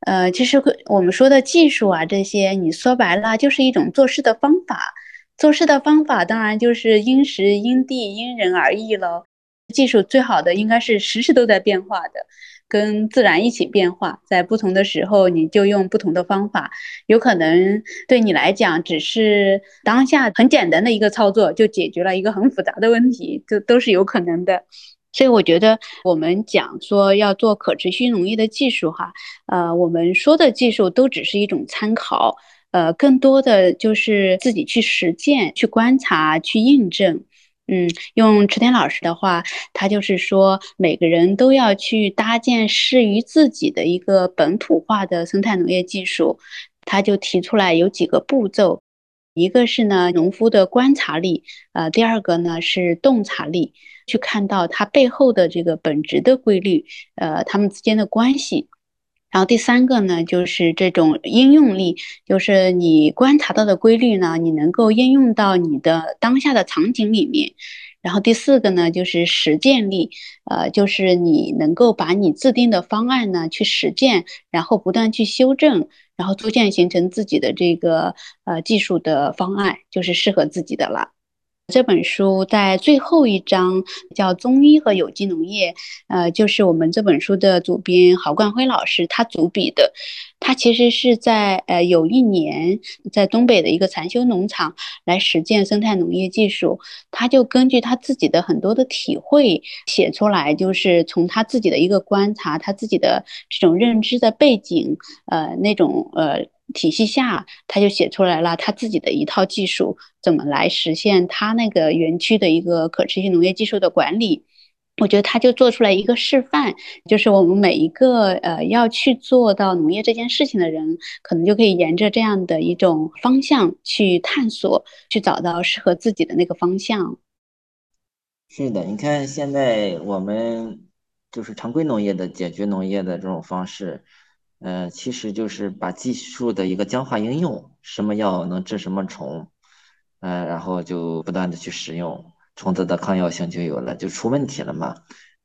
Speaker 1: 呃，其实我们说的技术啊，这些你说白了就是一种做事的方法。做事的方法当然就是因时因地因人而异喽。技术最好的应该是时时都在变化的。跟自然一起变化，在不同的时候，你就用不同的方法，有可能对你来讲只是当下很简单的一个操作，就解决了一个很复杂的问题，这都是有可能的。所以我觉得我们讲说要做可持续农业的技术，哈，呃，我们说的技术都只是一种参考，呃，更多的就是自己去实践、去观察、去印证。嗯，用池田老师的话，他就是说，每个人都要去搭建适于自己的一个本土化的生态农业技术。他就提出来有几个步骤，一个是呢，农夫的观察力，呃，第二个呢是洞察力，去看到它背后的这个本质的规律，呃，它们之间的关系。然后第三个呢，就是这种应用力，就是你观察到的规律呢，你能够应用到你的当下的场景里面。然后第四个呢，就是实践力，呃，就是你能够把你制定的方案呢去实践，然后不断去修正，然后逐渐形成自己的这个呃技术的方案，就是适合自己的了。这本书在最后一章叫“中医和有机农业”，呃，就是我们这本书的主编郝冠辉老师他主笔的。他其实是在呃有一年在东北的一个禅修农场来实践生态农业技术，他就根据他自己的很多的体会写出来，就是从他自己的一个观察，他自己的这种认知的背景，呃，那种呃。体系下，他就写出来了他自己的一套技术，怎么来实现他那个园区的一个可持续农业技术的管理。我觉得他就做出来一个示范，就是我们每一个呃要去做到农业这件事情的人，可能就可以沿着这样的一种方向去探索，去找到适合自己的那个方向。
Speaker 3: 是的，你看现在我们就是常规农业的解决农业的这种方式。呃，其实就是把技术的一个僵化应用，什么药能治什么虫，呃，然后就不断的去使用，虫子的抗药性就有了，就出问题了嘛。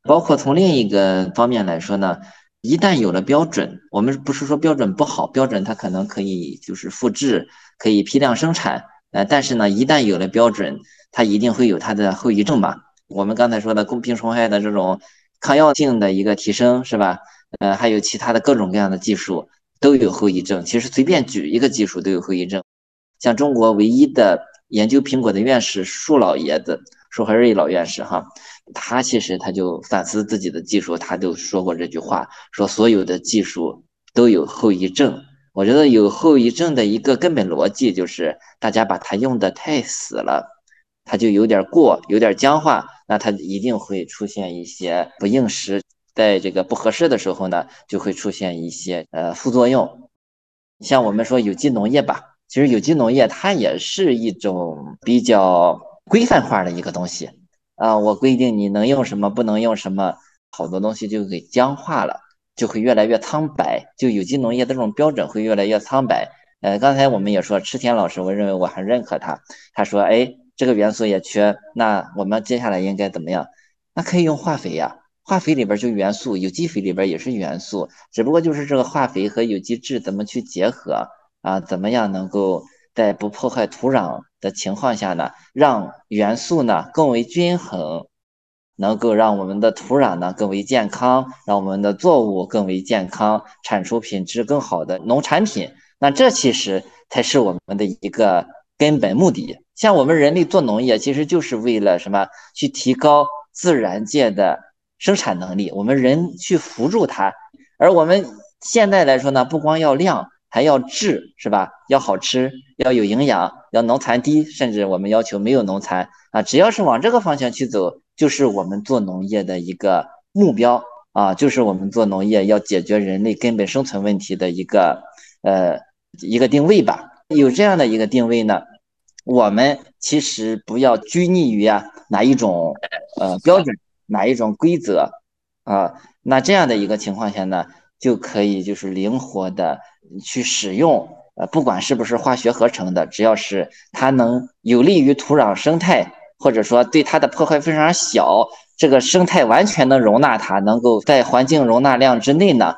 Speaker 3: 包括从另一个方面来说呢，一旦有了标准，我们不是说标准不好，标准它可能可以就是复制，可以批量生产，呃，但是呢，一旦有了标准，它一定会有它的后遗症嘛。我们刚才说的公平虫害的这种抗药性的一个提升，是吧？呃，还有其他的各种各样的技术都有后遗症。其实随便举一个技术都有后遗症。像中国唯一的研究苹果的院士树老爷子，树和瑞老院士哈，他其实他就反思自己的技术，他就说过这句话，说所有的技术都有后遗症。我觉得有后遗症的一个根本逻辑就是大家把它用的太死了，它就有点过，有点僵化，那它一定会出现一些不应时。在这个不合适的时候呢，就会出现一些呃副作用。像我们说有机农业吧，其实有机农业它也是一种比较规范化的一个东西啊。我规定你能用什么，不能用什么，好多东西就给僵化了，就会越来越苍白，就有机农业的这种标准会越来越苍白。呃，刚才我们也说，池田老师，我认为我很认可他。他说，哎，这个元素也缺，那我们接下来应该怎么样？那可以用化肥呀，化肥里边就元素，有机肥里边也是元素，只不过就是这个化肥和有机质怎么去结合啊？怎么样能够在不破坏土壤的情况下呢，让元素呢更为均衡，能够让我们的土壤呢更为健康，让我们的作物更为健康，产出品质更好的农产品。那这其实才是我们的一个根本目的。像我们人类做农业，其实就是为了什么？去提高自然界的生产能力，我们人去辅助它。而我们现在来说呢，不光要量，还要质，是吧？要好吃，要有营养，要农残低，甚至我们要求没有农残啊。只要是往这个方向去走，就是我们做农业的一个目标啊，就是我们做农业要解决人类根本生存问题的一个呃。一个定位吧，有这样的一个定位呢，我们其实不要拘泥于啊哪一种呃标准，哪一种规则啊，那这样的一个情况下呢，就可以就是灵活的去使用，呃，不管是不是化学合成的，只要是它能有利于土壤生态，或者说对它的破坏非常小，这个生态完全能容纳它，能够在环境容纳量之内呢。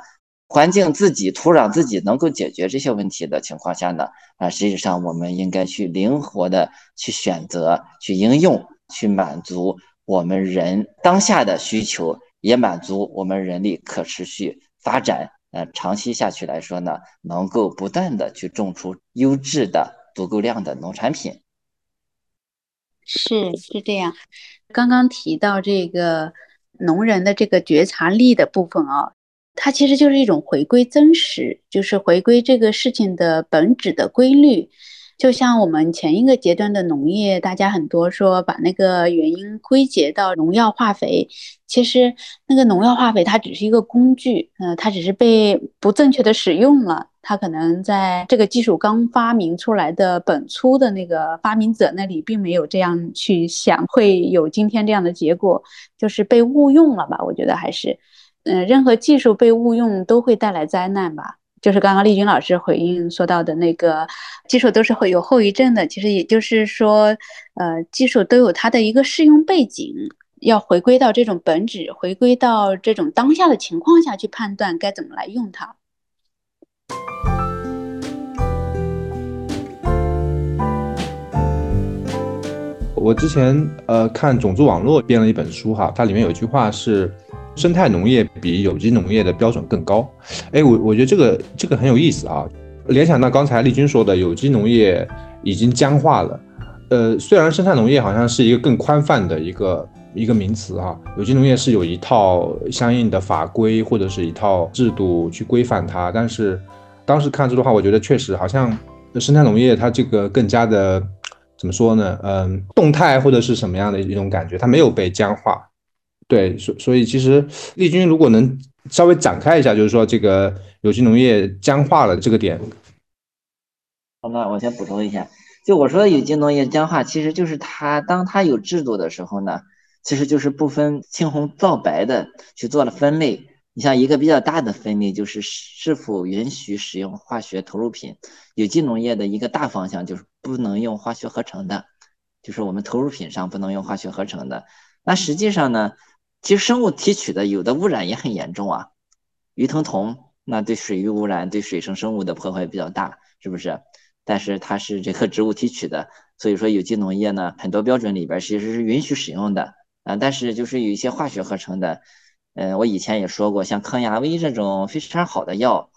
Speaker 3: 环境自己、土壤自己能够解决这些问题的情况下呢，啊，实际上我们应该去灵活的去选择、去应用、去满足我们人当下的需求，也满足我们人力可持续发展。呃，长期下去来说呢，能够不断的去种出优质的、足够量的农产品。
Speaker 1: 是是这样。刚刚提到这个农人的这个觉察力的部分啊。它其实就是一种回归真实，就是回归这个事情的本质的规律。就像我们前一个阶段的农业，大家很多说把那个原因归结到农药化肥，其实那个农药化肥它只是一个工具，呃，它只是被不正确的使用了。它可能在这个技术刚发明出来的本初的那个发明者那里，并没有这样去想，会有今天这样的结果，就是被误用了吧？我觉得还是。嗯，任何技术被误用都会带来灾难吧？就是刚刚丽君老师回应说到的那个技术都是会有后遗症的。其实也就是说，呃，技术都有它的一个适用背景，要回归到这种本质，回归到这种当下的情况下去判断该怎么来用它。
Speaker 4: 我之前呃看种子网络编了一本书哈，它里面有一句话是。生态农业比有机农业的标准更高，哎，我我觉得这个这个很有意思啊。联想到刚才丽君说的，有机农业已经僵化了。呃，虽然生态农业好像是一个更宽泛的一个一个名词哈，有机农业是有一套相应的法规或者是一套制度去规范它，但是当时看这的话，我觉得确实好像生态农业它这个更加的怎么说呢？嗯，动态或者是什么样的一种感觉，它没有被僵化。对，所所以其实丽君如果能稍微展开一下，就是说这个有机农业僵化了这个点。
Speaker 3: 好，那我先补充一下，就我说有机农业僵化，其实就是它当它有制度的时候呢，其实就是不分青红皂白的去做了分类。你像一个比较大的分类，就是是否允许使用化学投入品。有机农业的一个大方向就是不能用化学合成的，就是我们投入品上不能用化学合成的。那实际上呢？其实生物提取的有的污染也很严重啊，鱼藤酮那对水域污染、对水生生物的破坏比较大，是不是？但是它是这个植物提取的，所以说有机农业呢，很多标准里边其实是允许使用的啊。但是就是有一些化学合成的，嗯，我以前也说过，像抗牙威这种非常好的药，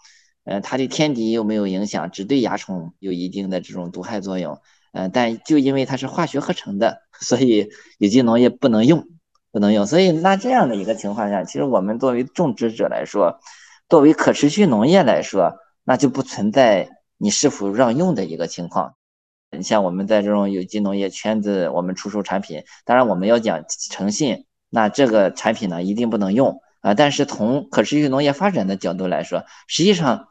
Speaker 3: 嗯，它对天敌又没有影响，只对蚜虫有一定的这种毒害作用，嗯，但就因为它是化学合成的，所以有机农业不能用。不能用，所以那这样的一个情况下，其实我们作为种植者来说，作为可持续农业来说，那就不存在你是否让用的一个情况。你像我们在这种有机农业圈子，我们出售产品，当然我们要讲诚信，那这个产品呢一定不能用啊。但是从可持续农业发展的角度来说，实际上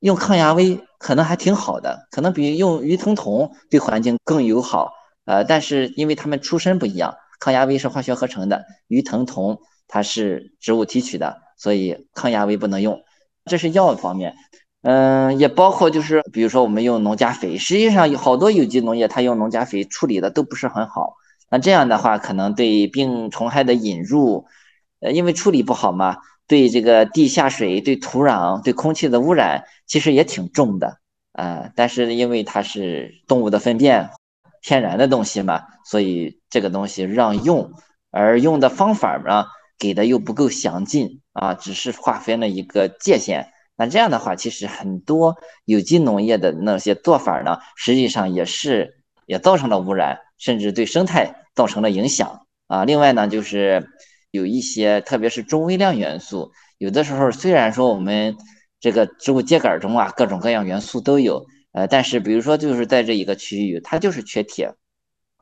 Speaker 3: 用抗亚威可能还挺好的，可能比用鱼藤酮对环境更友好。呃，但是因为他们出身不一样。抗压威是化学合成的，鱼藤酮它是植物提取的，所以抗压维不能用。这是药方面，嗯，也包括就是比如说我们用农家肥，实际上有好多有机农业它用农家肥处理的都不是很好。那这样的话，可能对病虫害的引入，呃，因为处理不好嘛，对这个地下水、对土壤、对空气的污染，其实也挺重的啊。但是因为它是动物的粪便，天然的东西嘛，所以这个东西让用，而用的方法呢，给的又不够详尽啊，只是划分了一个界限。那这样的话，其实很多有机农业的那些做法呢，实际上也是也造成了污染。甚至对生态造成了影响啊！另外呢，就是有一些，特别是中微量元素，有的时候虽然说我们这个植物秸秆中啊，各种各样元素都有，呃，但是比如说就是在这一个区域，它就是缺铁，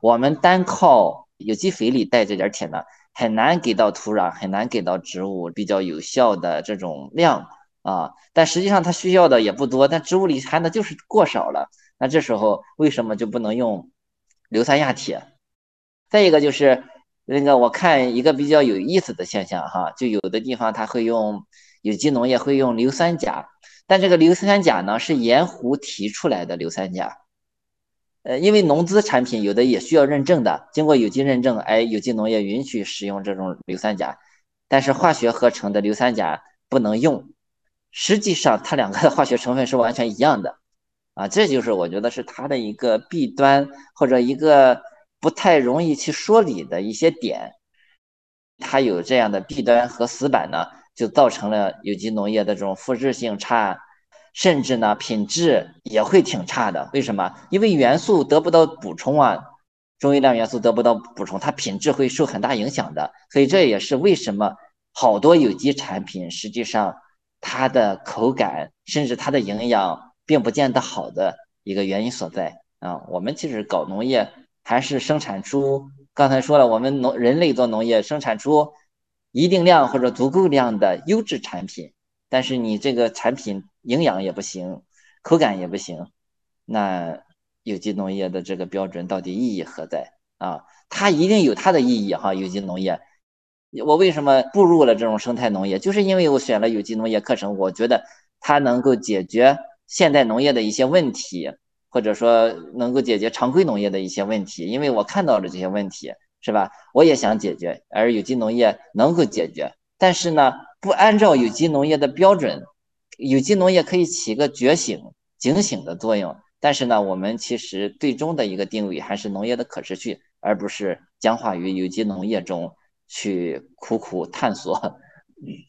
Speaker 3: 我们单靠有机肥里带这点铁呢，很难给到土壤，很难给到植物比较有效的这种量啊。但实际上它需要的也不多，但植物里含的就是过少了。那这时候为什么就不能用？硫酸亚铁，再一个就是那个，我看一个比较有意思的现象哈，就有的地方它会用有机农业会用硫酸钾，但这个硫酸钾呢是盐湖提出来的硫酸钾，呃，因为农资产品有的也需要认证的，经过有机认证，哎，有机农业允许使用这种硫酸钾，但是化学合成的硫酸钾不能用，实际上它两个的化学成分是完全一样的。啊，这就是我觉得是它的一个弊端，或者一个不太容易去说理的一些点。它有这样的弊端和死板呢，就造成了有机农业的这种复制性差，甚至呢品质也会挺差的。为什么？因为元素得不到补充啊，中微量元素得不到补充，它品质会受很大影响的。所以这也是为什么好多有机产品实际上它的口感，甚至它的营养。并不见得好的一个原因所在啊，我们其实搞农业还是生产出，刚才说了，我们农人类做农业生产出一定量或者足够量的优质产品，但是你这个产品营养也不行，口感也不行，那有机农业的这个标准到底意义何在啊？它一定有它的意义哈，有机农业，我为什么步入了这种生态农业？就是因为我选了有机农业课程，我觉得它能够解决。现代农业的一些问题，或者说能够解决常规农业的一些问题，因为我看到了这些问题，是吧？我也想解决，而有机农业能够解决。但是呢，不按照有机农业的标准，有机农业可以起个觉醒、警醒的作用。但是呢，我们其实最终的一个定位还是农业的可持续，而不是僵化于有机农业中去苦苦探索。[LAUGHS]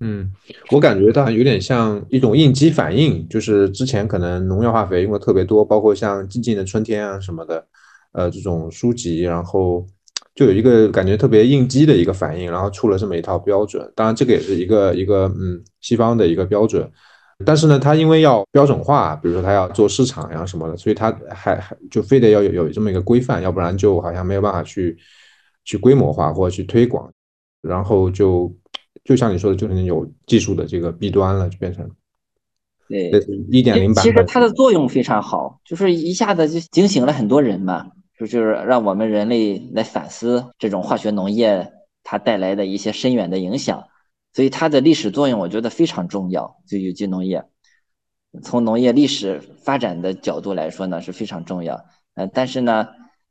Speaker 4: 嗯，我感觉到有点像一种应激反应，就是之前可能农药化肥用的特别多，包括像《静静的春天》啊什么的，呃，这种书籍，然后就有一个感觉特别应激的一个反应，然后出了这么一套标准。当然，这个也是一个一个嗯西方的一个标准，但是呢，它因为要标准化，比如说它要做市场呀什么的，所以它还还就非得要有有这么一个规范，要不然就好像没有办法去去规模化或者去推广，然后就。就像你说的，就是有技术的这个弊端了，就变成
Speaker 3: 对
Speaker 4: 一点零版。
Speaker 3: 其实它的作用非常好，就是一下子就警醒了很多人嘛，就是让我们人类来反思这种化学农业它带来的一些深远的影响。所以它的历史作用，我觉得非常重要。就有机农业，从农业历史发展的角度来说呢，是非常重要。呃，但是呢。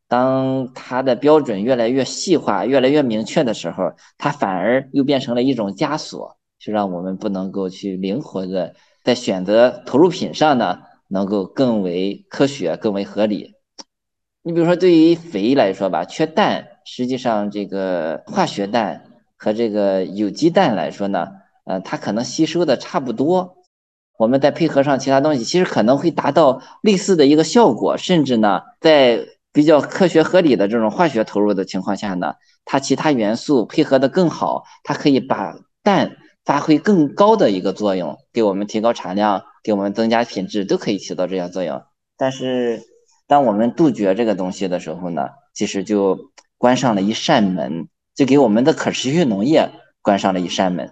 Speaker 3: 当它的标准越来越细化、越来越明确的时候，它反而又变成了一种枷锁，就让我们不能够去灵活的在选择投入品上呢，能够更为科学、更为合理。你比如说，对于肥来说吧，缺氮，实际上这个化学氮和这个有机氮来说呢，呃，它可能吸收的差不多，我们再配合上其他东西，其实可能会达到类似的一个效果，甚至呢，在比较科学合理的这种化学投入的情况下呢，它其他元素配合的更好，它可以把氮发挥更高的一个作用，给我们提高产量，给我们增加品质，都可以起到这样作用。但是，当我们杜绝这个东西的时候呢，其实就关上了一扇门，就给我们的可持续农业关上了一扇门。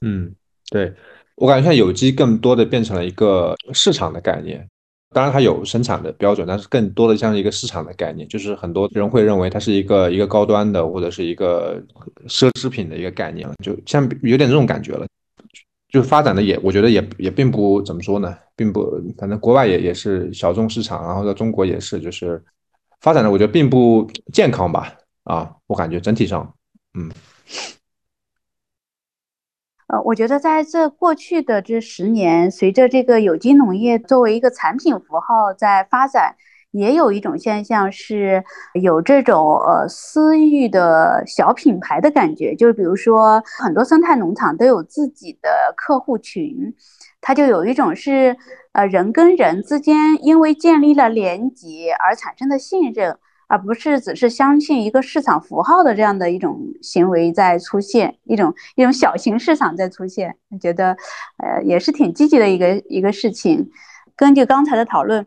Speaker 4: 嗯，对我感觉像有机更多的变成了一个市场的概念。当然它有生产的标准，但是更多的像是一个市场的概念，就是很多人会认为它是一个一个高端的或者是一个奢侈品的一个概念了，就像有点这种感觉了。就发展的也，我觉得也也并不怎么说呢，并不，反正国外也也是小众市场，然后在中国也是，就是发展的我觉得并不健康吧，啊，我感觉整体上，嗯。
Speaker 1: 呃，我觉得在这过去的这十年，随着这个有机农业作为一个产品符号在发展，也有一种现象是有这种呃私域的小品牌的感觉，就是比如说很多生态农场都有自己的客户群，它就有一种是呃人跟人之间因为建立了连接而产生的信任。而不是只是相信一个市场符号的这样的一种行为在出现，一种一种小型市场在出现，我觉得，呃，也是挺积极的一个一个事情。根据刚才的讨论，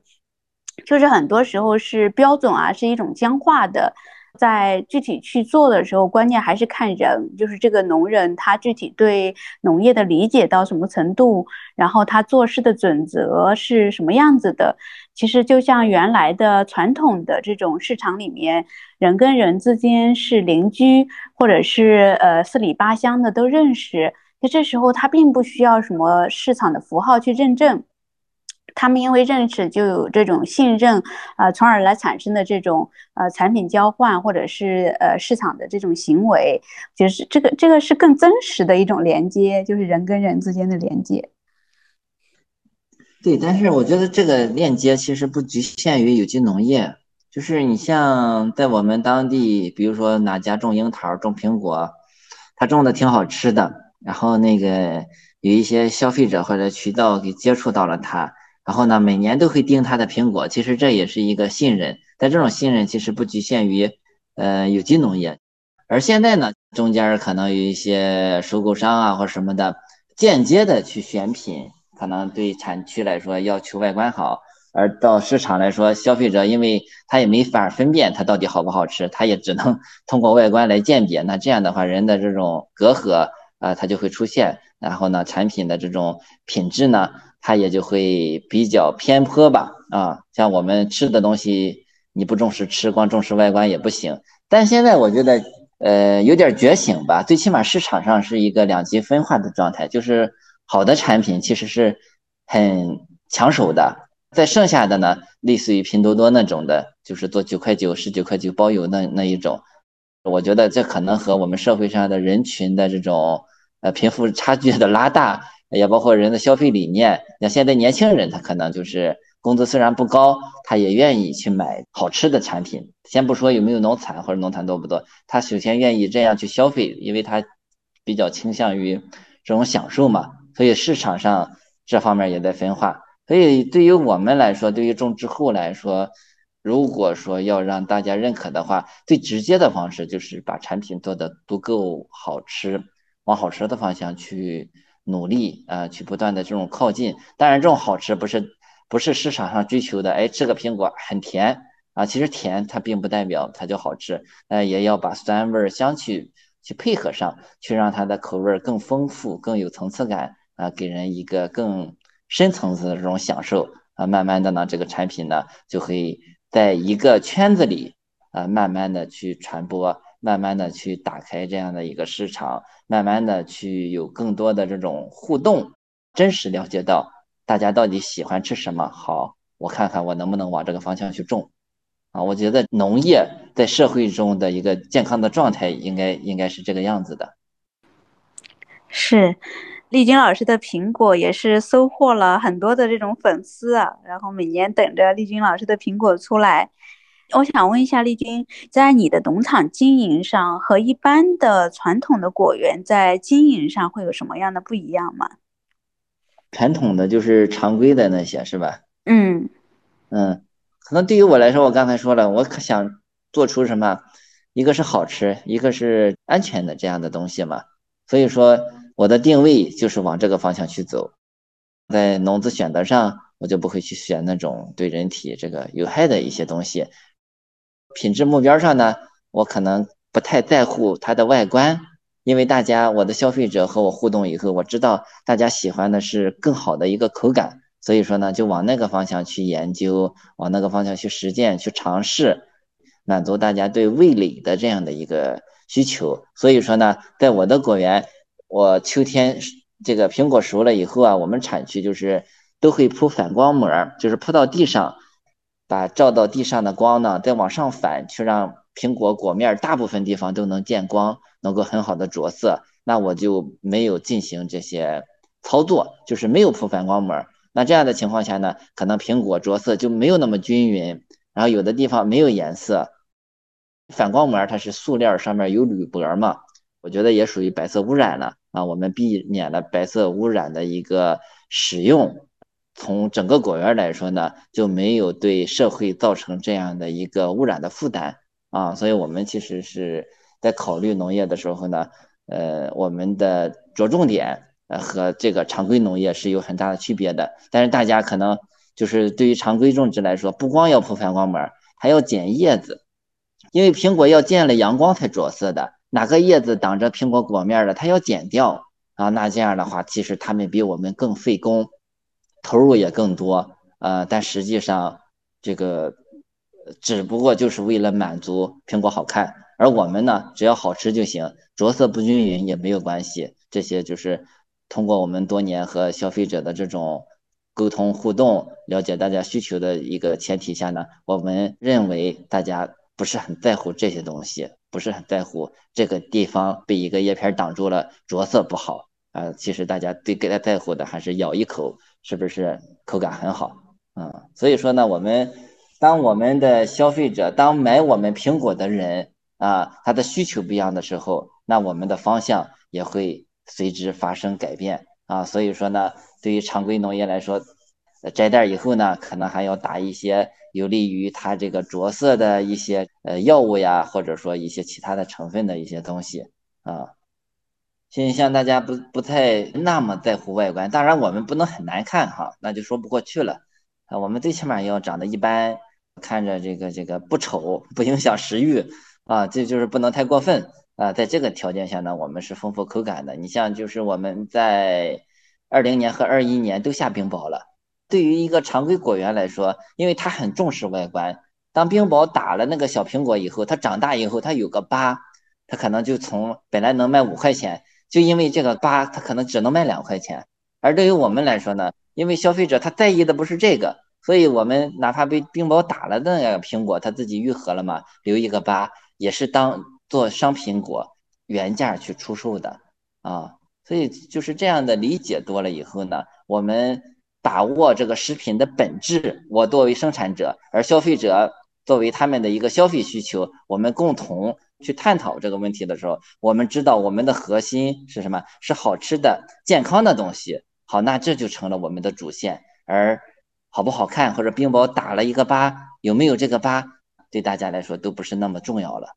Speaker 1: 就是很多时候是标准啊，是一种僵化的。在具体去做的时候，关键还是看人，就是这个农人他具体对农业的理解到什么程度，然后他做事的准则是什么样子的。其实就像原来的传统的这种市场里面，人跟人之间是邻居，或者是呃四里八乡的都认识，那这时候他并不需要什么市场的符号去认证。他们因为认识就有这种信任，啊，从而来产生的这种呃产品交换或者是呃市场的这种行为，就是这个这个是更真实的一种连接，就是人跟人之间的连接。
Speaker 3: 对，但是我觉得这个链接其实不局限于有机农业，就是你像在我们当地，比如说哪家种樱桃、种苹果，他种的挺好吃的，然后那个有一些消费者或者渠道给接触到了它。然后呢，每年都会订他的苹果，其实这也是一个信任。但这种信任其实不局限于，呃，有机农业。而现在呢，中间可能有一些收购商啊或什么的，间接的去选品，可能对产区来说要求外观好，而到市场来说，消费者因为他也没法分辨它到底好不好吃，他也只能 [LAUGHS] 通过外观来鉴别。那这样的话，人的这种隔阂啊，它就会出现。然后呢，产品的这种品质呢？它也就会比较偏颇吧，啊，像我们吃的东西，你不重视吃，光重视外观也不行。但现在我觉得，呃，有点觉醒吧，最起码市场上是一个两极分化的状态，就是好的产品其实是很抢手的，在剩下的呢，类似于拼多多那种的，就是做九块九、十九块九包邮那那一种，我觉得这可能和我们社会上的人群的这种呃贫富差距的拉大。也包括人的消费理念，像现在年轻人，他可能就是工资虽然不高，他也愿意去买好吃的产品。先不说有没有农产或者农产多不多，他首先愿意这样去消费，因为他比较倾向于这种享受嘛。所以市场上这方面也在分化。所以对于我们来说，对于种植户来说，如果说要让大家认可的话，最直接的方式就是把产品做的足够好吃，往好吃的方向去。努力啊，去不断的这种靠近。当然，这种好吃不是不是市场上追求的。哎，吃个苹果很甜啊，其实甜它并不代表它就好吃。呃，也要把酸味儿香气去配合上去，让它的口味更丰富、更有层次感啊，给人一个更深层次的这种享受啊。慢慢的呢，这个产品呢就会在一个圈子里啊，慢慢的去传播。慢慢的去打开这样的一个市场，慢慢的去有更多的这种互动，真实了解到大家到底喜欢吃什么。好，我看看我能不能往这个方向去种。啊，我觉得农业在社会中的一个健康的状态，应该应该是这个样子的。
Speaker 1: 是，丽君老师的苹果也是收获了很多的这种粉丝啊，然后每年等着丽君老师的苹果出来。我想问一下丽君，在你的农场经营上和一般的传统的果园在经营上会有什么样的不一样吗？
Speaker 3: 传统的就是常规的那些是吧？
Speaker 1: 嗯
Speaker 3: 嗯，可能对于我来说，我刚才说了，我可想做出什么，一个是好吃，一个是安全的这样的东西嘛。所以说我的定位就是往这个方向去走，在农资选择上，我就不会去选那种对人体这个有害的一些东西。品质目标上呢，我可能不太在乎它的外观，因为大家我的消费者和我互动以后，我知道大家喜欢的是更好的一个口感所以说呢，就往那个方向去研究，往那个方向去实践，去尝试，满足大家对味蕾的这样的一个需求。所以说呢，在我的果园，我秋天这个苹果熟了以后啊，我们产区就是都会铺反光膜，就是铺到地上，把照到地上的光呢再往上反，去让苹果果面大部分地方都能见光，能够很好的着色。那我就没有进行这些操作，就是没有铺反光膜。那这样的情况下呢，可能苹果着色就没有那么均匀，然后有的地方没有颜色。反光膜它是塑料上面有铝箔嘛，我觉得也属于白色污染了啊。我们避免了白色污染的一个使用，从整个果园来说呢，就没有对社会造成这样的一个污染的负担啊。所以我们其实是在考虑农业的时候呢。呃，我们的着重点呃和这个常规农业是有很大的区别的。但是大家可能就是对于常规种植来说，不光要铺反光膜，还要剪叶子，因为苹果要见了阳光才着色的。哪个叶子挡着苹果果面了，它要剪掉啊。那这样的话，其实他们比我们更费工，投入也更多。呃，但实际上这个只不过就是为了满足苹果好看。而我们呢，只要好吃就行，着色不均匀也没有关系。这些就是通过我们多年和消费者的这种沟通互动，了解大家需求的一个前提下呢，我们认为大家不是很在乎这些东西，不是很在乎这个地方被一个叶片挡住了，着色不好啊。其实大家最给他在乎的还是咬一口是不是口感很好啊。所以说呢，我们当我们的消费者，当买我们苹果的人。啊，他的需求不一样的时候，那我们的方向也会随之发生改变啊。所以说呢，对于常规农业来说，摘袋以后呢，可能还要打一些有利于它这个着色的一些呃药物呀，或者说一些其他的成分的一些东西啊。现在像大家不不太那么在乎外观，当然我们不能很难看哈，那就说不过去了啊。我们最起码要长得一般，看着这个这个不丑，不影响食欲。啊，这就是不能太过分啊！在这个条件下呢，我们是丰富口感的。你像，就是我们在二零年和二一年都下冰雹了。对于一个常规果园来说，因为它很重视外观，当冰雹打了那个小苹果以后，它长大以后，它有个疤，它可能就从本来能卖五块钱，就因为这个疤，它可能只能卖两块钱。而对于我们来说呢，因为消费者他在意的不是这个，所以我们哪怕被冰雹打了的那个苹果，它自己愈合了嘛，留一个疤。也是当做商品果原价去出售的啊，所以就是这样的理解多了以后呢，我们把握这个食品的本质，我作为生产者，而消费者作为他们的一个消费需求，我们共同去探讨这个问题的时候，我们知道我们的核心是什么？是好吃的、健康的东西。好，那这就成了我们的主线，而好不好看或者冰雹打了一个疤，有没有这个疤？对大家来说都不是那么重要了，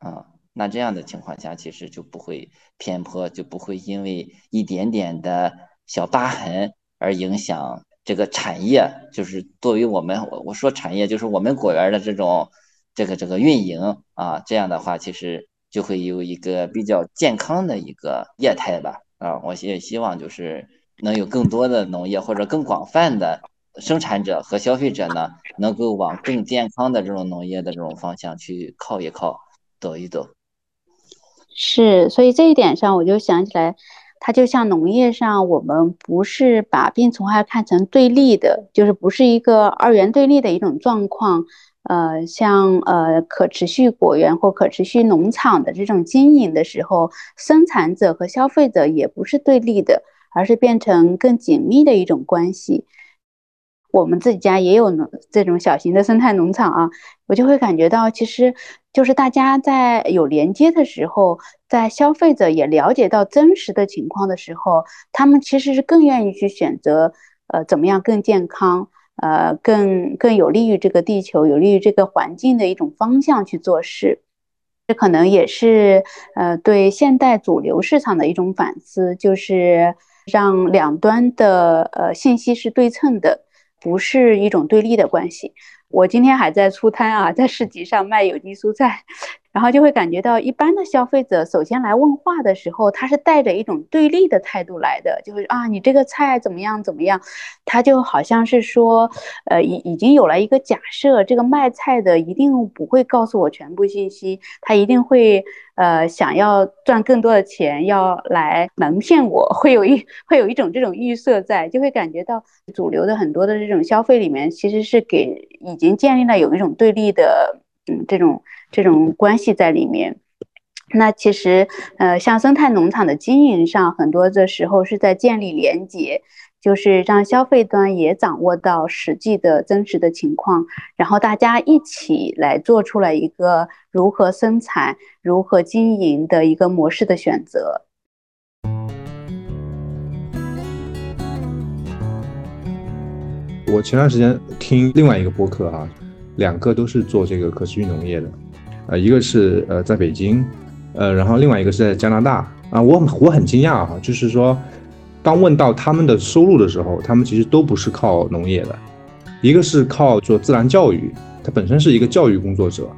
Speaker 3: 啊，那这样的情况下，其实就不会偏颇，就不会因为一点点的小疤痕而影响这个产业。就是作为我们，我我说产业就是我们果园的这种这个这个运营啊，这样的话，其实就会有一个比较健康的一个业态吧。啊，我也希望就是能有更多的农业或者更广泛的。生产者和消费者呢，能够往更健康的这种农业的这种方向去靠一靠，走一走。
Speaker 1: 是，所以这一点上，我就想起来，它就像农业上，我们不是把病虫害看成对立的，就是不是一个二元对立的一种状况。呃，像呃可持续果园或可持续农场的这种经营的时候，生产者和消费者也不是对立的，而是变成更紧密的一种关系。我们自己家也有农这种小型的生态农场啊，我就会感觉到，其实就是大家在有连接的时候，在消费者也了解到真实的情况的时候，他们其实是更愿意去选择，呃，怎么样更健康，呃，更更有利于这个地球、有利于这个环境的一种方向去做事。这可能也是呃对现代主流市场的一种反思，就是让两端的呃信息是对称的。不是一种对立的关系。我今天还在出摊啊，在市集上卖有机蔬菜，然后就会感觉到一般的消费者首先来问话的时候，他是带着一种对立的态度来的，就是啊，你这个菜怎么样怎么样，他就好像是说，呃，已已经有了一个假设，这个卖菜的一定不会告诉我全部信息，他一定会呃想要赚更多的钱，要来蒙骗我，会有一会有一种这种预设在，就会感觉到主流的很多的这种消费里面其实是给已经建立了有一种对立的。嗯，这种这种关系在里面，那其实呃，像生态农场的经营上，很多的时候是在建立连接，就是让消费端也掌握到实际的真实的情况，然后大家一起来做出来一个如何生产、如何经营的一个模式的选择。
Speaker 4: 我前段时间听另外一个播客啊。两个都是做这个可持续农业的，呃，一个是呃在北京，呃，然后另外一个是在加拿大啊。我我很惊讶哈，就是说，当问到他们的收入的时候，他们其实都不是靠农业的，一个是靠做自然教育，他本身是一个教育工作者，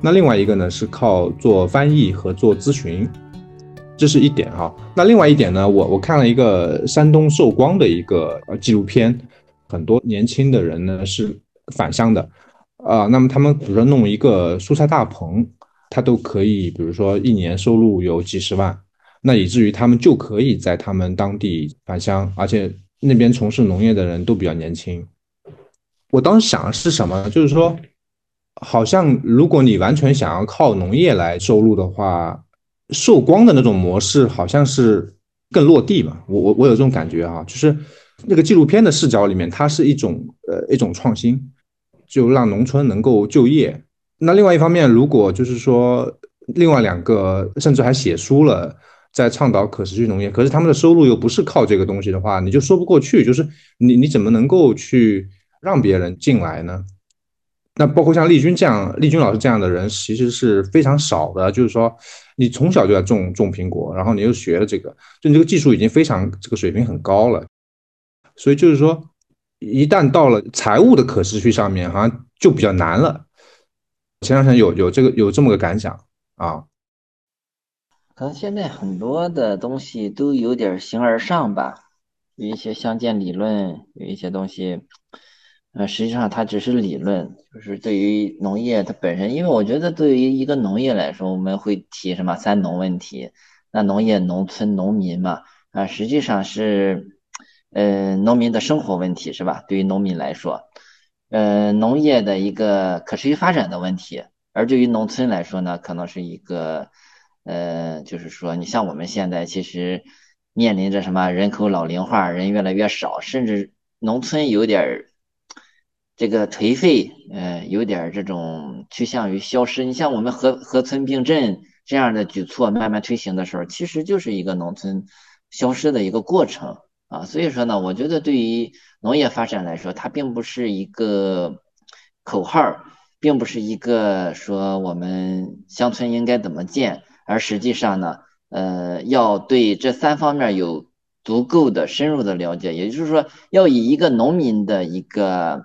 Speaker 4: 那另外一个呢是靠做翻译和做咨询，这是一点哈。那另外一点呢，我我看了一个山东寿光的一个呃纪录片，很多年轻的人呢是返乡的。啊，那么他们比如说弄一个蔬菜大棚，他都可以，比如说一年收入有几十万，那以至于他们就可以在他们当地返乡，而且那边从事农业的人都比较年轻。我当时想的是什么？就是说，好像如果你完全想要靠农业来收入的话，寿光的那种模式好像是更落地嘛。我我我有这种感觉哈，就是那个纪录片的视角里面，它是一种呃一种创新。就让农村能够就业。那另外一方面，如果就是说另外两个甚至还写书了，在倡导可持续农业，可是他们的收入又不是靠这个东西的话，你就说不过去。就是你你怎么能够去让别人进来呢？那包括像丽君这样，丽君老师这样的人其实是非常少的。就是说，你从小就在种种苹果，然后你又学了这个，就你这个技术已经非常这个水平很高了。所以就是说。一旦到了财务的可持续上面，好像就比较难了。前两天有有这个有这么个感想啊。
Speaker 3: 可能现在很多的东西都有点形而上吧，有一些相见理论，有一些东西，呃，实际上它只是理论。就是对于农业它本身，因为我觉得对于一个农业来说，我们会提什么三农问题，那农业、农村、农民嘛，啊，实际上是。呃，农民的生活问题是吧？对于农民来说，呃，农业的一个可持续发展的问题，而对于农村来说呢，可能是一个，呃，就是说，你像我们现在其实面临着什么人口老龄化，人越来越少，甚至农村有点儿这个颓废，呃，有点这种趋向于消失。你像我们河河村并镇这样的举措慢慢推行的时候，其实就是一个农村消失的一个过程。啊，所以说呢，我觉得对于农业发展来说，它并不是一个口号，并不是一个说我们乡村应该怎么建，而实际上呢，呃，要对这三方面有足够的深入的了解，也就是说，要以一个农民的一个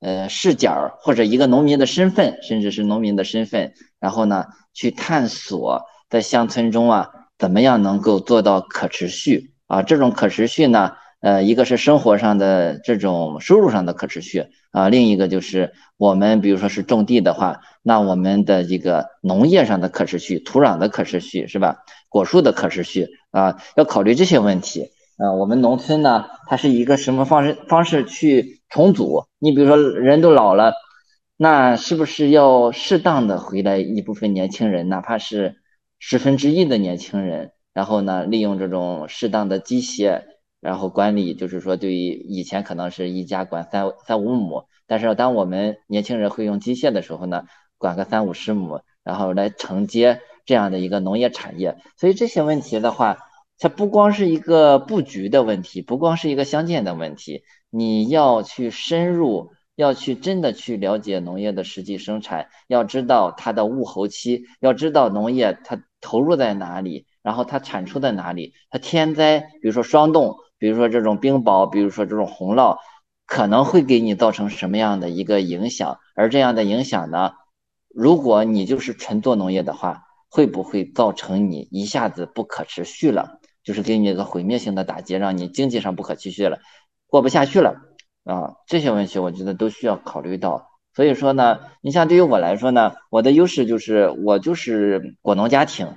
Speaker 3: 呃视角，或者一个农民的身份，甚至是农民的身份，然后呢，去探索在乡村中啊，怎么样能够做到可持续。啊，这种可持续呢，呃，一个是生活上的这种收入上的可持续啊，另一个就是我们比如说是种地的话，那我们的这个农业上的可持续、土壤的可持续是吧？果树的可持续啊，要考虑这些问题啊。我们农村呢，它是一个什么方式方式去重组？你比如说人都老了，那是不是要适当的回来一部分年轻人，哪怕是十分之一的年轻人？然后呢，利用这种适当的机械，然后管理，就是说，对于以前可能是一家管三三五亩，但是当我们年轻人会用机械的时候呢，管个三五十亩，然后来承接这样的一个农业产业。所以这些问题的话，它不光是一个布局的问题，不光是一个相见的问题，你要去深入，要去真的去了解农业的实际生产，要知道它的物候期，要知道农业它投入在哪里。然后它产出在哪里？它天灾，比如说霜冻，比如说这种冰雹，比如说这种洪涝，可能会给你造成什么样的一个影响？而这样的影响呢，如果你就是纯做农业的话，会不会造成你一下子不可持续了？就是给你一个毁灭性的打击，让你经济上不可持续了，过不下去了啊！这些问题我觉得都需要考虑到。所以说呢，你像对于我来说呢，我的优势就是我就是果农家庭，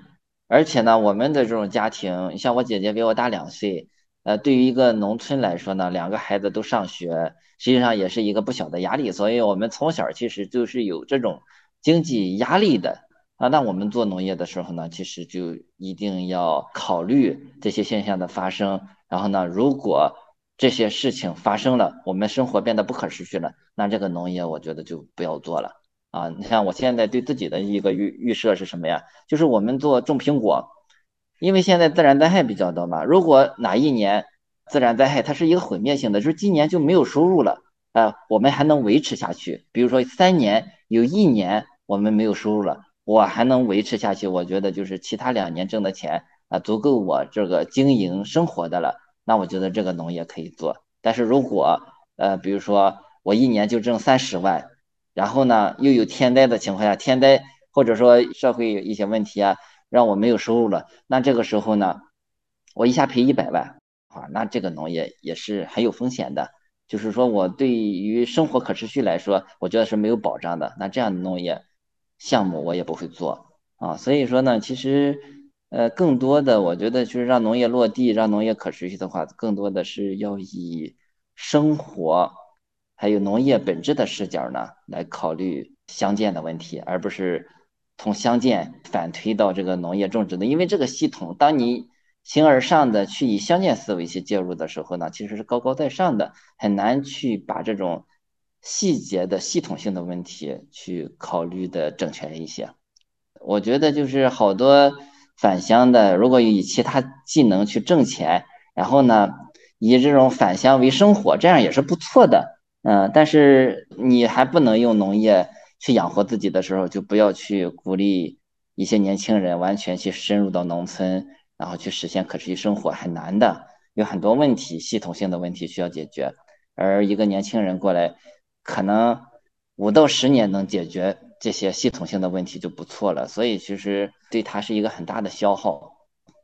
Speaker 3: 而且呢，我们的这种家庭，像我姐姐比我大两岁，呃，对于一个农村来说呢，两个孩子都上学，实际上也是一个不小的压力。所以我们从小其实就是有这种经济压力的。啊，那我们做农业的时候呢，其实就一定要考虑这些现象的发生。然后呢，如果这些事情发生了，我们生活变得不可持续了，那这个农业我觉得就不要做了。啊，你像我现在对自己的一个预预设是什么呀？就是我们做种苹果，因为现在自然灾害比较多嘛。如果哪一年自然灾害它是一个毁灭性的，就是今年就没有收入了，啊，我们还能维持下去。比如说三年有一年我们没有收入了。我还能维持下去，我觉得就是其他两年挣的钱啊，足够我这个经营生活的了。那我觉得这个农业可以做。但是如果呃，比如说我一年就挣三十万，然后呢又有天灾的情况下，天灾或者说社会一些问题啊，让我没有收入了，那这个时候呢，我一下赔一百万啊，那这个农业也是很有风险的。就是说我对于生活可持续来说，我觉得是没有保障的。那这样的农业。项目我也不会做啊，所以说呢，其实，呃，更多的我觉得就是让农业落地，让农业可持续的话，更多的是要以生活还有农业本质的视角呢来考虑乡建的问题，而不是从乡建反推到这个农业种植的。因为这个系统，当你形而上的去以乡建思维去介入的时候呢，其实是高高在上的，很难去把这种。细节的系统性的问题去考虑的整全一些，我觉得就是好多返乡的，如果以其他技能去挣钱，然后呢，以这种返乡为生活，这样也是不错的。嗯，但是你还不能用农业去养活自己的时候，就不要去鼓励一些年轻人完全去深入到农村，然后去实现可持续生活，很难的，有很多问题，系统性的问题需要解决，而一个年轻人过来。可能五到十年能解决这些系统性的问题就不错了，所以其实对他是一个很大的消耗，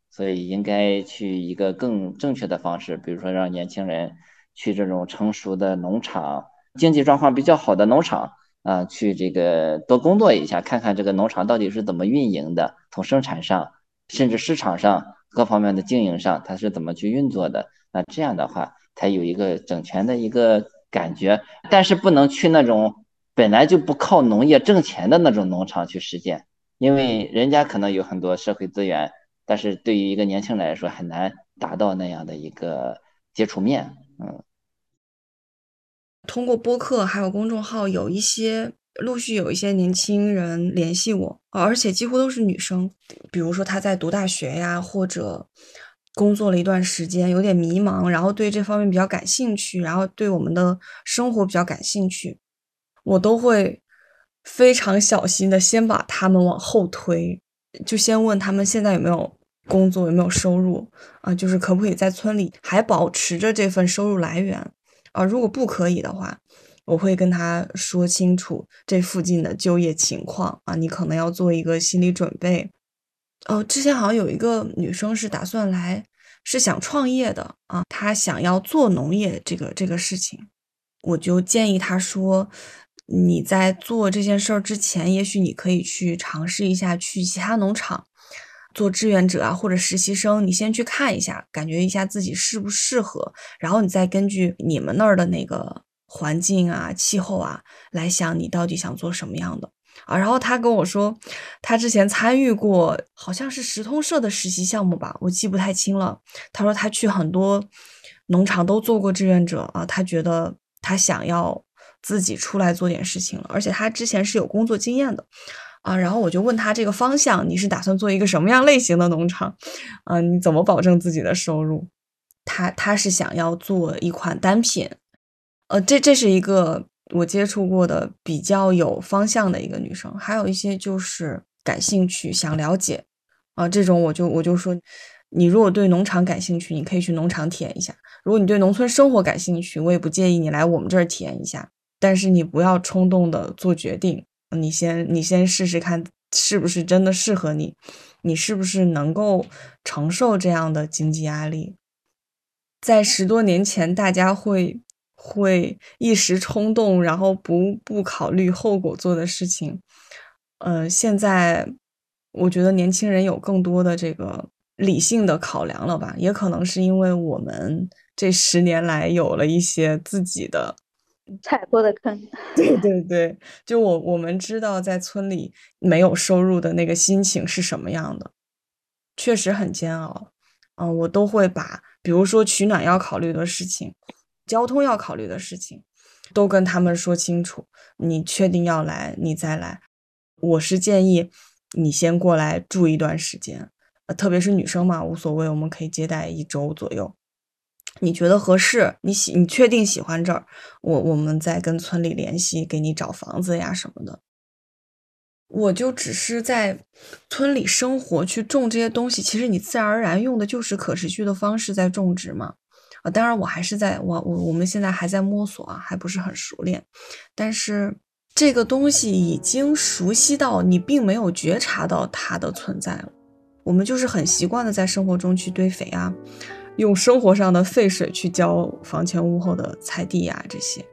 Speaker 3: 所以应该去一个更正确的方式，比如说让年轻人去这种成熟的农场、经济状况比较好的农场啊，去这个多工作一下，看看这个农场到底是怎么运营的，从生产上，甚至市场上各方面的经营上，它是怎么去运作的，那这样的话才有一个整全的一个。感觉，但是不能去那种本来就不靠农业挣钱的那种农场去实践，因为人家可能有很多社会资源，但是对于一个年轻人来说很难达到那样的一个接触面。嗯，
Speaker 2: 通过播客还有公众号，有一些陆续有一些年轻人联系我，而且几乎都是女生，比如说她在读大学呀，或者。工作了一段时间，有点迷茫，然后对这方面比较感兴趣，然后对我们的生活比较感兴趣，我都会非常小心的先把他们往后推，就先问他们现在有没有工作，有没有收入啊，就是可不可以在村里还保持着这份收入来源啊？如果不可以的话，我会跟他说清楚这附近的就业情况啊，你可能要做一个心理准备。哦，之前好像有一个女生是打算来，是想创业的啊，她想要做农业这个这个事情，我就建议她说，你在做这件事儿之前，也许你可以去尝试一下去其他农场做志愿者啊，或者实习生，你先去看一下，感觉一下自己适不适合，然后你再根据你们那儿的那个环境啊、气候啊来想，你到底想做什么样的。啊，然后他跟我说，他之前参与过，好像是石通社的实习项目吧，我记不太清了。他说他去很多农场都做过志愿者啊，他觉得他想要自己出来做点事情了，而且他之前是有工作经验的啊。然后我就问他这个方向，你是打算做一个什么样类型的农场？啊，你怎么保证自己的收入？他他是想要做一款单品，呃，这这是一个。我接触过的比较有方向的一个女生，还有一些就是感兴趣、想了解啊，这种我就我就说，你如果对农场感兴趣，你可以去农场体验一下；如果你对农村生活感兴趣，我也不介意你来我们这儿体验一下。但是你不要冲动的做决定你先你先试试看是不是真的适合你，你是不是能够承受这样的经济压力？在十多年前，大家会会一时冲动，然后不不考虑后果做的事情。呃，现在我觉得年轻人有更多的这个理性的考量了吧？也可能是因为我们这十年来有了一些自己的
Speaker 1: 踩过的坑。[LAUGHS]
Speaker 2: 对对对，就我我们知道在村里没有收入的那个心情是什么样的，确实很煎熬。嗯，我都会把，比如说取暖要考虑的事情，交通要考虑的事情，都跟他们说清楚。你确定要来，你再来。我是建议你先过来住一段时间，呃，特别是女生嘛，无所谓，我们可以接待一周左右。你觉得合适？你喜，你确定喜欢这儿？我我们再跟村里联系，给你找房子呀什么的。我就只是在村里生活，去种这些东西，其实你自然而然用的就是可持续的方式在种植嘛。啊，当然我还是在我我我们现在还在摸索啊，还不是很熟练，但是。这个东西已经熟悉到你并没有觉察到它的存在了，我们就是很习惯的在生活中去堆肥啊，用生活上的废水去浇房前屋后的菜地呀，这些，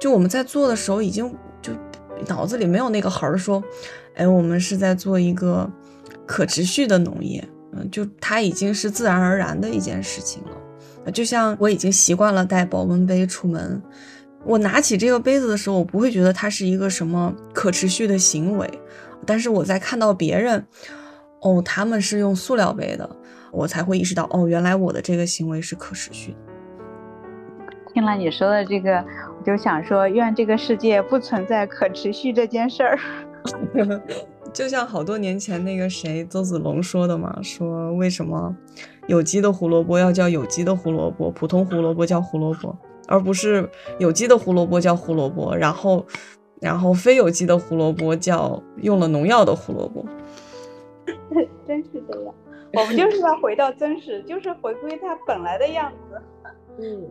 Speaker 2: 就我们在做的时候已经就脑子里没有那个痕儿，说，哎，我们是在做一个可持续的农业，嗯，就它已经是自然而然的一件事情了，就像我已经习惯了带保温杯出门。我拿起这个杯子的时候，我不会觉得它是一个什么可持续的行为，但是我在看到别人，哦，他们是用塑料杯的，我才会意识到，哦，原来我的这个行为是可持续的。
Speaker 1: 听了你说的这个，我就想说，愿这个世界不存在可持续这件事儿。[LAUGHS]
Speaker 2: 就像好多年前那个谁邹子龙说的嘛，说为什么有机的胡萝卜要叫有机的胡萝卜，普通胡萝卜叫胡萝卜。而不是有机的胡萝卜叫胡萝卜，然后，然后非有机的胡萝卜叫用了农药的胡萝卜。[LAUGHS]
Speaker 1: 真是这样，我们就是要回到真实，就是回归它本来的样子。嗯。